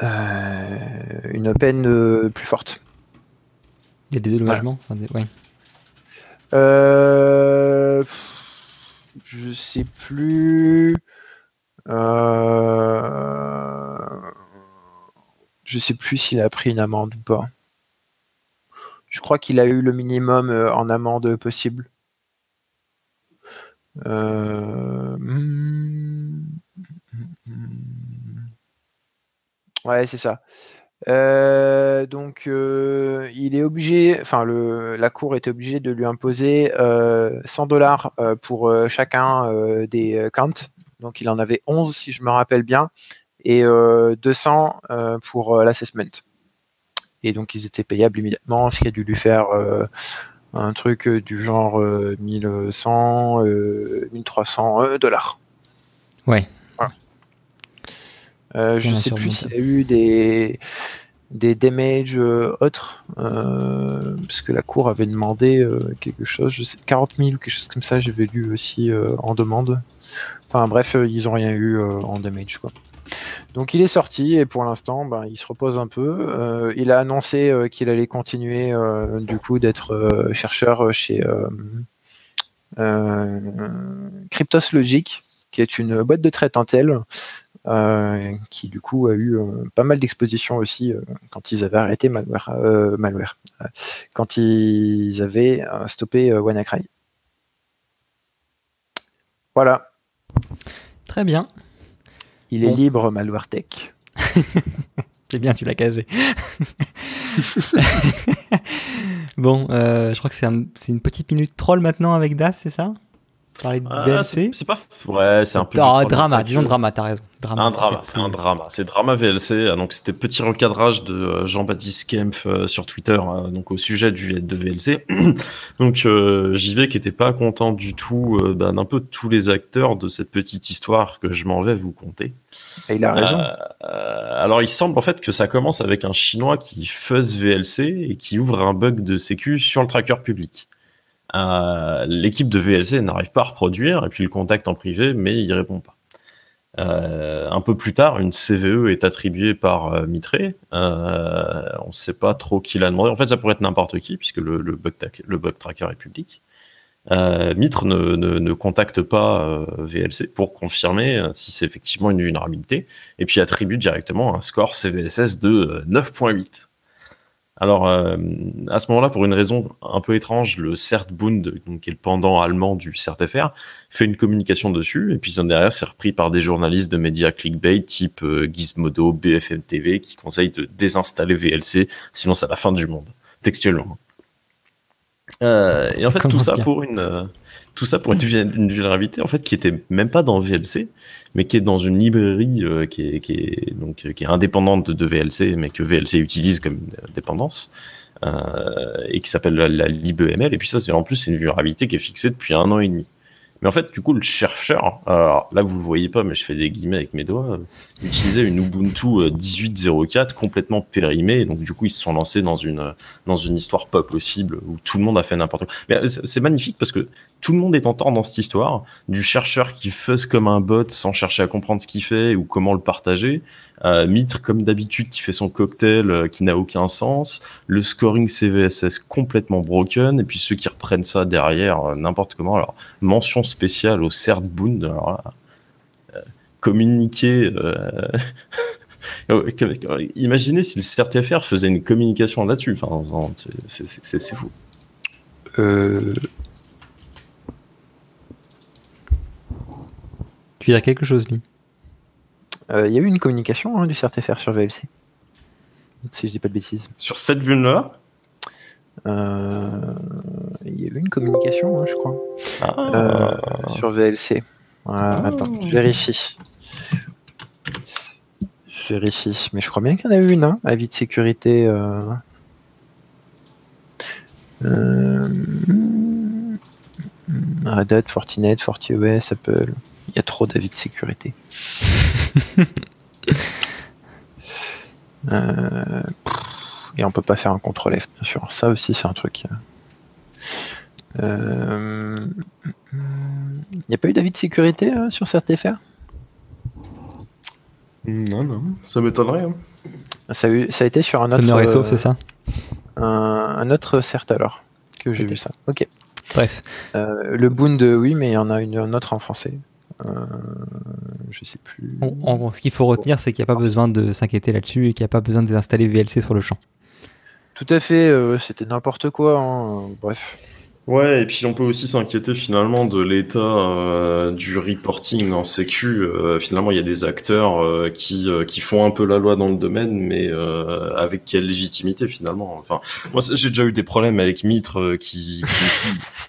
[SPEAKER 2] une peine plus forte.
[SPEAKER 1] Il y a des délogements voilà.
[SPEAKER 2] Euh, je sais plus. Euh, je sais plus s'il a pris une amende ou pas. Je crois qu'il a eu le minimum euh, en amende possible. Hmm, hmm, hmm, ouais, c'est ça. Euh, donc, euh, il est obligé, enfin, la cour est obligée de lui imposer 100 dollars pour chacun des counts. Donc, il en avait 11, si je me rappelle bien, et 200 pour l'assessment. Et donc, ils étaient payables immédiatement, ce qui a dû lui faire un truc du genre 1100, 1300 dollars.
[SPEAKER 1] Ouais.
[SPEAKER 2] Euh, je ne sais plus s'il y a eu des, des damages euh, autres, euh, parce que la cour avait demandé quelque chose, je sais, 40 000 ou quelque chose comme ça, j'avais lu aussi en demande. Enfin bref, ils n'ont rien eu en damage. Quoi. Donc il est sorti et pour l'instant, ben, il se repose un peu. il a annoncé qu'il allait continuer du coup d'être chercheur chez Cryptos Logic, qui est une boîte de traite Intel qui du coup a eu euh, pas mal d'expositions aussi euh, quand ils avaient arrêté malware, malware quand ils avaient stoppé WannaCry. Voilà.
[SPEAKER 1] Très bien.
[SPEAKER 2] Il est libre, Malware Tech.
[SPEAKER 1] C'est bien, tu l'as casé. bon, je crois que c'est une petite minute troll maintenant avec Das, c'est ça?
[SPEAKER 3] Parler de ah, C'est pas. Ouais, c'est un peu.
[SPEAKER 1] Ah, drama, disons drama, t'as raison.
[SPEAKER 3] Drama, un drama, c'est un drama. C'est drama VLC. Ah, donc, c'était petit recadrage de euh, Jean-Baptiste Kempf euh, sur Twitter, euh, donc au sujet du, de VLC. donc, JV qui était pas content du tout bah, d'un peu tous les acteurs de cette petite histoire que je m'en vais vous conter.
[SPEAKER 2] Et il a raison.
[SPEAKER 3] alors, il semble en fait que ça commence avec un Chinois qui fuzz VLC et qui ouvre un bug de sécu sur le tracker public. Euh, l'équipe de VLC n'arrive pas à reproduire, et puis le contacte en privé, mais il répond pas. Euh, un peu plus tard, une CVE est attribuée par euh, Mitré. Euh, on ne sait pas trop qui l'a demandé. En fait, ça pourrait être n'importe qui, puisque le, bug tracker est public. Mitre ne, contacte pas VLC pour confirmer si c'est effectivement une vulnérabilité, et puis attribue directement un score CVSS de 9.8. Alors, euh, à ce moment-là, pour une raison un peu étrange, le CertBund, donc, qui est le pendant allemand du CertFR, fait une communication dessus, et puis derrière, c'est repris par des journalistes de médias clickbait type euh, Gizmodo, BFM TV, qui conseillent de désinstaller VLC, sinon c'est la fin du monde, textuellement. Euh, et en fait, tout ça pour une tout ça pour une, vulnérabilité en fait qui était même pas dans VLC, mais qui est dans une librairie euh, qui, est, donc qui est indépendante de VLC, mais que VLC utilise comme dépendance. Euh, et qui s'appelle la, libml et puis ça c'est en plus une vulnérabilité qui est fixée depuis un an et demi mais en fait, du coup, le chercheur, alors là vous le voyez pas, mais je fais des guillemets avec mes doigts, euh, utilisait une Ubuntu 18.04 euh, complètement périmée. Donc du coup, ils se sont lancés dans une dans une histoire pas possible où tout le monde a fait n'importe quoi. Mais euh, c'est magnifique parce que tout le monde est en tort dans cette histoire. Du chercheur qui fuzz comme un bot sans chercher à comprendre ce qu'il fait ou comment le partager, euh, Mitre, comme d'habitude, qui fait son cocktail euh, qui n'a aucun sens. Le scoring CVSS complètement broken. Et puis ceux qui reprennent ça derrière, euh, n'importe comment. Alors, mention spéciale au CertBound. Alors communiquer. Oh, imaginez si le CRTFR faisait une communication là-dessus. Enfin, c'est fou.
[SPEAKER 1] Tu as quelque chose, lui
[SPEAKER 2] euh, il y a eu une communication hein, du CRTFR sur VLC. Si je dis pas de bêtises.
[SPEAKER 3] Sur cette vulne-là
[SPEAKER 2] euh, Il y a eu une communication, hein, je crois. Ah. Euh, sur VLC. Ah. Attends, je vérifie. Je vérifie. Mais je crois bien qu'il y en a eu une, hein, avis de sécurité. Red Hat, Fortinet, FortiOS, Apple. Il y a trop d'avis de sécurité. Euh, et on peut pas faire un contrôle F, bien sûr. Ça aussi, c'est un truc. Il euh, n'y a pas eu d'avis de sécurité euh, sur CertFR
[SPEAKER 3] Non, non, ça m'étonnerait. Hein.
[SPEAKER 2] Ça, a été sur un autre.
[SPEAKER 1] c'est ça
[SPEAKER 2] un, autre CERT alors que j'ai vu ça. Ok.
[SPEAKER 1] Bref.
[SPEAKER 2] le Boond, oui, mais il y en a une, un autre en français. Euh, je sais plus.
[SPEAKER 1] ce qu'il faut retenir, c'est qu'il n'y a pas besoin de s'inquiéter là-dessus et qu'il n'y a pas besoin de désinstaller VLC sur le champ.
[SPEAKER 2] Tout à fait, euh, c'était n'importe quoi. Hein. Bref.
[SPEAKER 3] Ouais, et puis on peut aussi s'inquiéter finalement de l'état euh, du reporting en sécu. Euh, finalement, il y a des acteurs euh, qui, qui font un peu la loi dans le domaine, mais avec quelle légitimité finalement? Enfin, moi j'ai déjà eu des problèmes avec Mitre qui,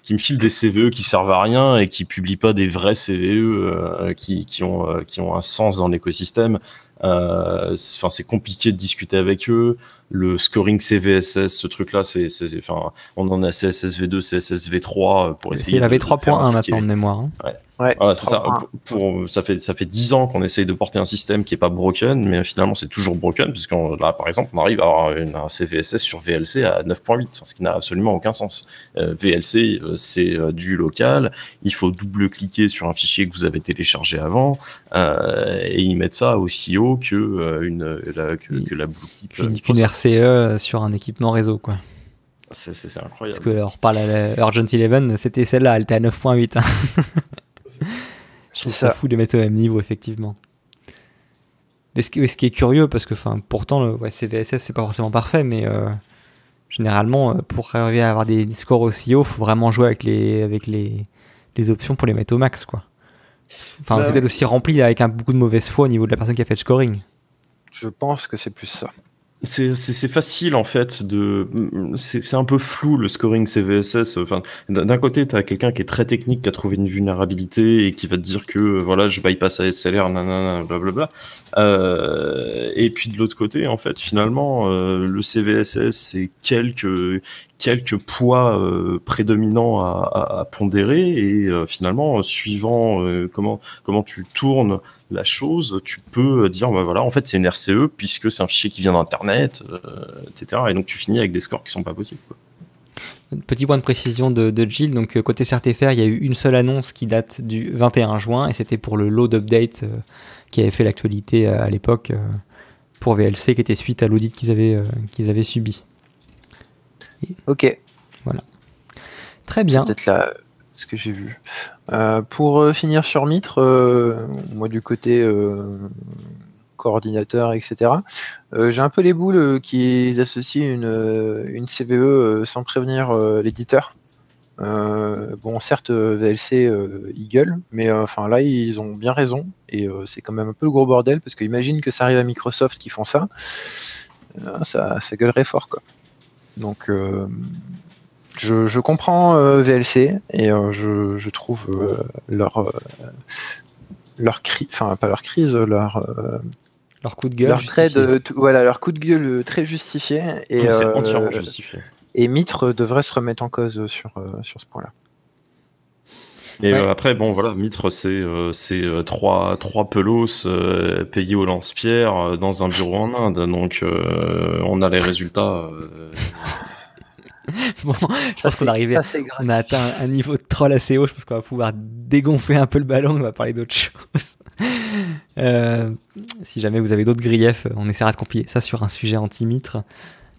[SPEAKER 3] qui, me filent des CVE qui servent à rien et qui publient pas des vrais CVE qui, qui, ont, qui ont un sens dans l'écosystème. Enfin, c'est compliqué de discuter avec eux le scoring CVSS, ce truc-là, c'est, enfin, on en a CSSV2, CSSV3 pour essayer.
[SPEAKER 1] Il avait 3.1 maintenant de mémoire. Hein.
[SPEAKER 3] Ouais. Ouais, ça. Pour, ça fait ça fait dix ans qu'on essaye de porter un système qui est pas broken, mais finalement c'est toujours broken puisque là par exemple on arrive à avoir une, un CVSS sur VLC à 9.8, ce qui n'a absolument aucun sens. Euh, VLC euh, c'est euh, du local, il faut double-cliquer sur un fichier que vous avez téléchargé avant et ils mettent ça aussi haut que une la, que, la blue
[SPEAKER 1] Une, RCE sur un équipement réseau quoi.
[SPEAKER 3] C'est incroyable.
[SPEAKER 1] Parce que on reparle à Urgent Eleven, c'était celle-là, elle était à 9.8. C'est ça. fou de mettre au même niveau, effectivement. Mais ce, qui, est curieux, parce que pourtant, le ouais, CVSS, c'est pas forcément parfait, mais euh, généralement, euh, pour arriver à avoir des, scores aussi hauts, faut vraiment jouer avec les, avec les, les options pour les mettre au max. Quoi. Enfin, bah, vous êtes aussi rempli avec un, beaucoup de mauvaise foi au niveau de la personne qui a fait le scoring.
[SPEAKER 2] Je pense que c'est plus ça.
[SPEAKER 3] C'est facile en fait de c'est un peu flou le scoring CVSS. Enfin, d'un côté, tu as quelqu'un qui est très technique, qui a trouvé une vulnérabilité et qui va te dire que voilà, je bypass ASLR, nanana, blablabla. Euh, et puis de l'autre côté, en fait, finalement, euh, le CVSS c'est quelques quelques poids euh, prédominants à, à, pondérer et euh, finalement, suivant comment comment tu tournes la chose, tu peux dire, bah voilà, en fait, c'est une RCE puisque c'est un fichier qui vient d'Internet, euh, etc. Et donc, tu finis avec des scores qui sont pas possibles.
[SPEAKER 1] Petit point de précision de, de Jill, donc euh, côté CertFR, il y a eu une seule annonce qui date du 21 juin et c'était pour le load update euh, qui avait fait l'actualité à l'époque pour VLC qui était suite à l'audit qu'ils avaient, qu'ils avaient subi.
[SPEAKER 2] ok.
[SPEAKER 1] Voilà. Très bien.
[SPEAKER 2] Peut-être la, ce que j'ai vu. Euh, pour euh, finir sur Mitre, euh, moi du côté coordinateur, etc., j'ai un peu les boules qu'ils associent une, une CVE sans prévenir l'éditeur. bon, certes, VLC, Eagle, mais enfin là, ils ont bien raison, et c'est quand même un peu le gros bordel, parce qu'imagine que ça arrive à Microsoft qui font ça, ça, ça gueulerait fort, quoi. Donc, je, comprends euh, VLC et euh, je, trouve euh, leur leur crise, enfin pas leur crise, leur
[SPEAKER 1] leur coup de gueule,
[SPEAKER 2] leur trait de, voilà, leur coup de gueule très justifié et
[SPEAKER 3] entièrement justifié.
[SPEAKER 2] Et Mitre devrait se remettre en cause sur sur ce point-là.
[SPEAKER 3] Et après, bon, voilà, Mitre, c'est c'est trois, trois pelos payés au lance-pierre dans un bureau en Inde. Donc, on a les résultats
[SPEAKER 1] bon, je pense qu'on on a atteint un, niveau de troll assez haut. Je pense qu'on va pouvoir dégonfler un peu le ballon. On va parler d'autre chose. Euh, si jamais vous avez d'autres griefs, on essaiera de compiler ça sur un sujet anti-mitre.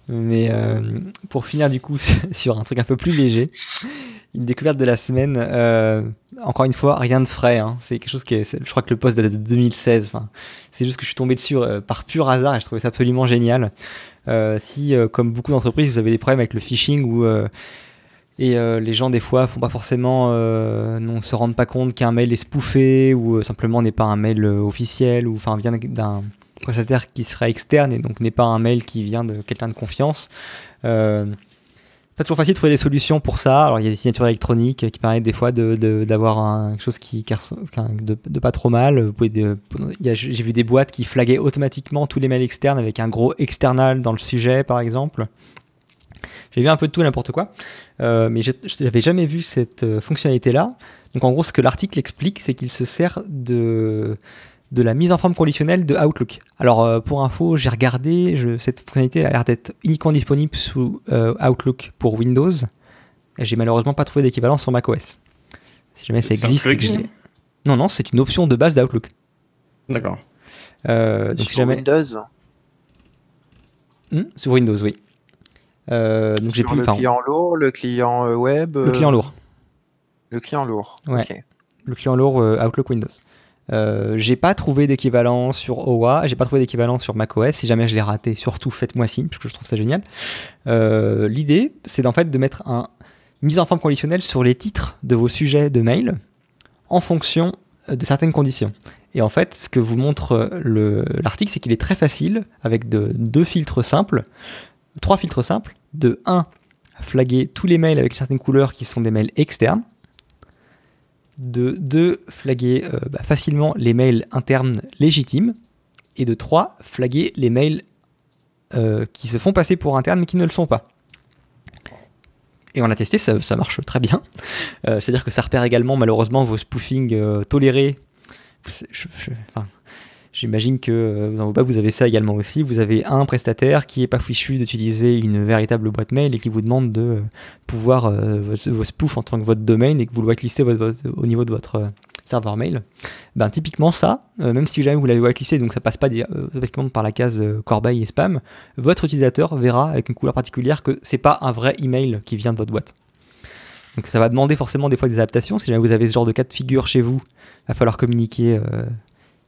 [SPEAKER 1] Mais euh, pour finir du coup sur un truc un peu plus léger, une découverte de la semaine. Euh, encore une fois, rien de frais. Hein. C'est quelque chose qui est, je crois que le poste date de 2016. Enfin, c'est juste que je suis tombé dessus par pur hasard et je trouvais ça absolument génial. Euh, si, euh, comme beaucoup d'entreprises, vous avez des problèmes avec le phishing ou euh, et les gens des fois font pas forcément non se rendent pas compte qu'un mail est spoofé ou simplement n'est pas un mail officiel ou enfin vient d'un prestataire qui serait externe et donc n'est pas un mail qui vient de quelqu'un de confiance pas toujours facile de trouver des solutions pour ça. Alors il y a des signatures électroniques qui permettent des fois d'avoir de, quelque chose qui, de, pas trop mal. J'ai vu des boîtes qui flaguaient automatiquement tous les mails externes avec un gros external dans le sujet, par exemple. J'ai vu un peu de tout n'importe quoi, euh, mais je n'avais jamais vu cette euh, fonctionnalité-là. Donc en gros, ce que l'article explique, c'est qu'il se sert de de la mise en forme conditionnelle de Outlook. Alors euh, pour info, j'ai regardé, cette fonctionnalité a l'air d'être uniquement disponible sous euh, Outlook pour Windows. J'ai malheureusement pas trouvé d'équivalent sur macOS. Si jamais ça existe. non, non, c'est une option de base d'Outlook.
[SPEAKER 3] D'accord.
[SPEAKER 2] Euh, donc sur si jamais... Windows
[SPEAKER 1] hmm, Sur Windows, oui.
[SPEAKER 2] donc j'ai plus le client lourd, le client web.
[SPEAKER 1] Le client lourd.
[SPEAKER 2] Le client lourd.
[SPEAKER 1] Ouais. Le client lourd Outlook Windows. Euh, j'ai pas trouvé d'équivalent sur OA, j'ai pas trouvé d'équivalent sur macOS. Si jamais je l'ai raté, surtout faites-moi signe, parce que je trouve ça génial. Euh, l'idée, c'est en fait de mettre un mise en forme conditionnelle sur les titres de vos sujets de mail en fonction de certaines conditions. Et en fait, ce que vous montre l'article, c'est qu'il est très facile, avec de, deux filtres simples, trois filtres simples, de 1, flaguer tous les mails avec certaines couleurs qui sont des mails externes, de 2, flaguer euh, bah, facilement les mails internes légitimes, et de 3, flaguer les mails euh, qui se font passer pour internes mais qui ne le sont pas. Et on a testé, ça, marche très bien. Euh, c'est-à-dire que ça repère également malheureusement vos spoofings tolérés J'imagine que euh, vous avez ça également aussi. Vous avez un prestataire qui n'est pas fichu d'utiliser une véritable boîte mail et qui vous demande de euh, pouvoir euh, vos, spoofs en tant que votre domaine et que vous le whitelisté au niveau de votre serveur mail. Ben, typiquement ça, même si jamais vous l'avez whitelisté, donc ça passe pas directement par la case corbeille et spam, votre utilisateur verra avec une couleur particulière que c'est pas un vrai email qui vient de votre boîte. Donc ça va demander forcément des fois des adaptations. Si jamais vous avez ce genre de cas de figure chez vous, il va falloir communiquer euh,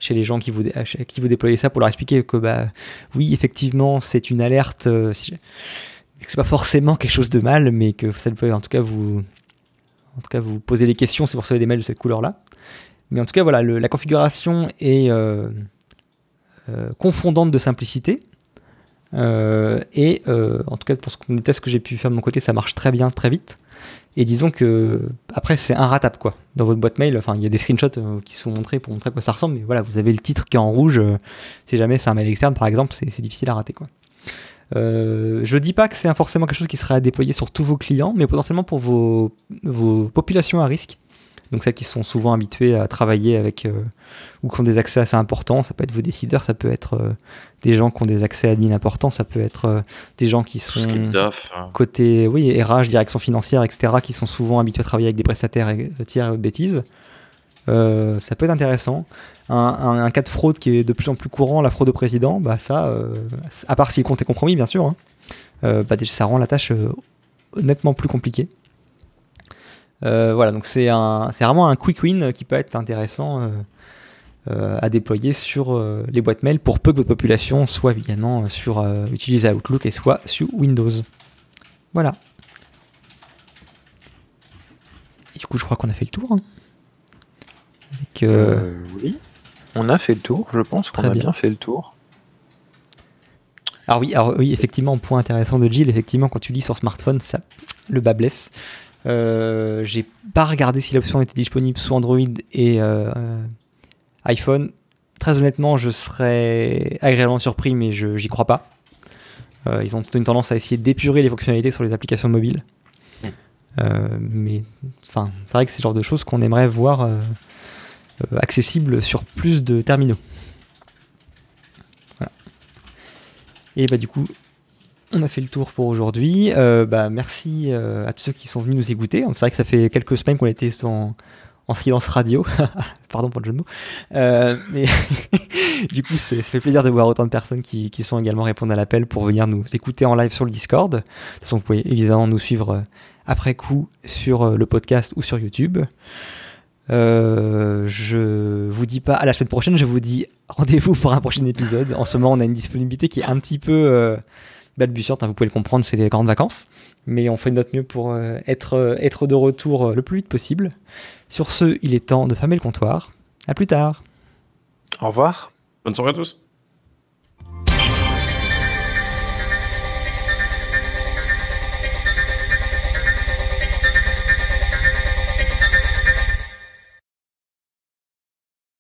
[SPEAKER 1] chez les gens qui vous, qui vous déployez ça pour leur expliquer que bah oui effectivement c'est une alerte, euh, que c'est pas forcément quelque chose de mal, mais que ça peut en tout cas vous en tout des questions si vous recevez des mails de cette couleur là. Mais en tout cas voilà la configuration est euh, confondante de simplicité. et en tout cas pour ce les tests que j'ai pu faire de mon côté, ça marche très bien, très vite. Et disons que après c'est inratable quoi. Dans votre boîte mail, enfin il y a des screenshots euh, qui sont montrés pour montrer à quoi ça ressemble, mais voilà, vous avez le titre qui est en rouge. Euh, si jamais c'est un mail externe par exemple, c'est difficile à rater quoi. Euh, je dis pas que c'est forcément quelque chose qui sera déployé sur tous vos clients, mais potentiellement pour vos populations à risque donc celles qui sont souvent habituées à travailler avec euh, ou qui ont des accès assez importants, ça peut être vos décideurs, ça peut être euh, des gens qui ont des accès admin importants, ça peut être euh, des gens qui sont
[SPEAKER 3] hein.
[SPEAKER 1] côté oui RH, direction financière, etc., qui sont souvent habitués à travailler avec des prestataires et, tiers bêtises. ça peut être intéressant. Un, cas de fraude qui est de plus en plus courant, la fraude au président, bah ça, à part si le compte est compromis, bien sûr, hein, bah, ça rend la tâche nettement plus compliquée. Euh, voilà, donc c'est vraiment un quick win qui peut être intéressant euh, euh, à déployer sur les boîtes mail pour peu que votre population soit évidemment sur utiliser Outlook et soit sur Windows. Voilà. Et du coup, je crois qu'on a fait le tour. Hein.
[SPEAKER 2] oui, on a fait le tour. Je pense qu'on a bien. fait le tour.
[SPEAKER 1] Alors oui, alors oui, effectivement, point intéressant de Jill, effectivement, quand tu lis sur smartphone, ça, le bas blesse. Euh, j'ai pas regardé si l'option était disponible sous Android et euh, iPhone. Très honnêtement, je serais agréablement surpris, mais je j'y crois pas. Euh, ils ont une tendance à essayer d'épurer les fonctionnalités sur les applications mobiles. mais enfin, c'est vrai que c'est le genre de choses qu'on aimerait voir accessibles sur plus de terminaux. Voilà. Et bah du coup, on a fait le tour pour aujourd'hui. Euh, bah, merci euh, à tous ceux qui sont venus nous écouter. C'est vrai que ça fait quelques semaines qu'on était en, en silence radio. Pardon pour le jeu de mots. Euh, mais du coup, ça fait plaisir de voir autant de personnes qui, sont également répondre à l'appel pour venir nous écouter en live sur le Discord. De toute façon, vous pouvez évidemment nous suivre après coup sur le podcast ou sur YouTube. Je vous dis pas à la semaine prochaine, je vous dis rendez-vous pour un prochain épisode. En ce moment, on a une disponibilité qui est un petit peu balbutiante, hein, vous pouvez le comprendre, c'est les grandes vacances. Mais on fait de notre mieux pour euh, être, euh, être de retour euh, le plus vite possible. Sur ce, il est temps de fermer le comptoir. À plus tard.
[SPEAKER 2] Au revoir.
[SPEAKER 3] Bonne soirée à tous.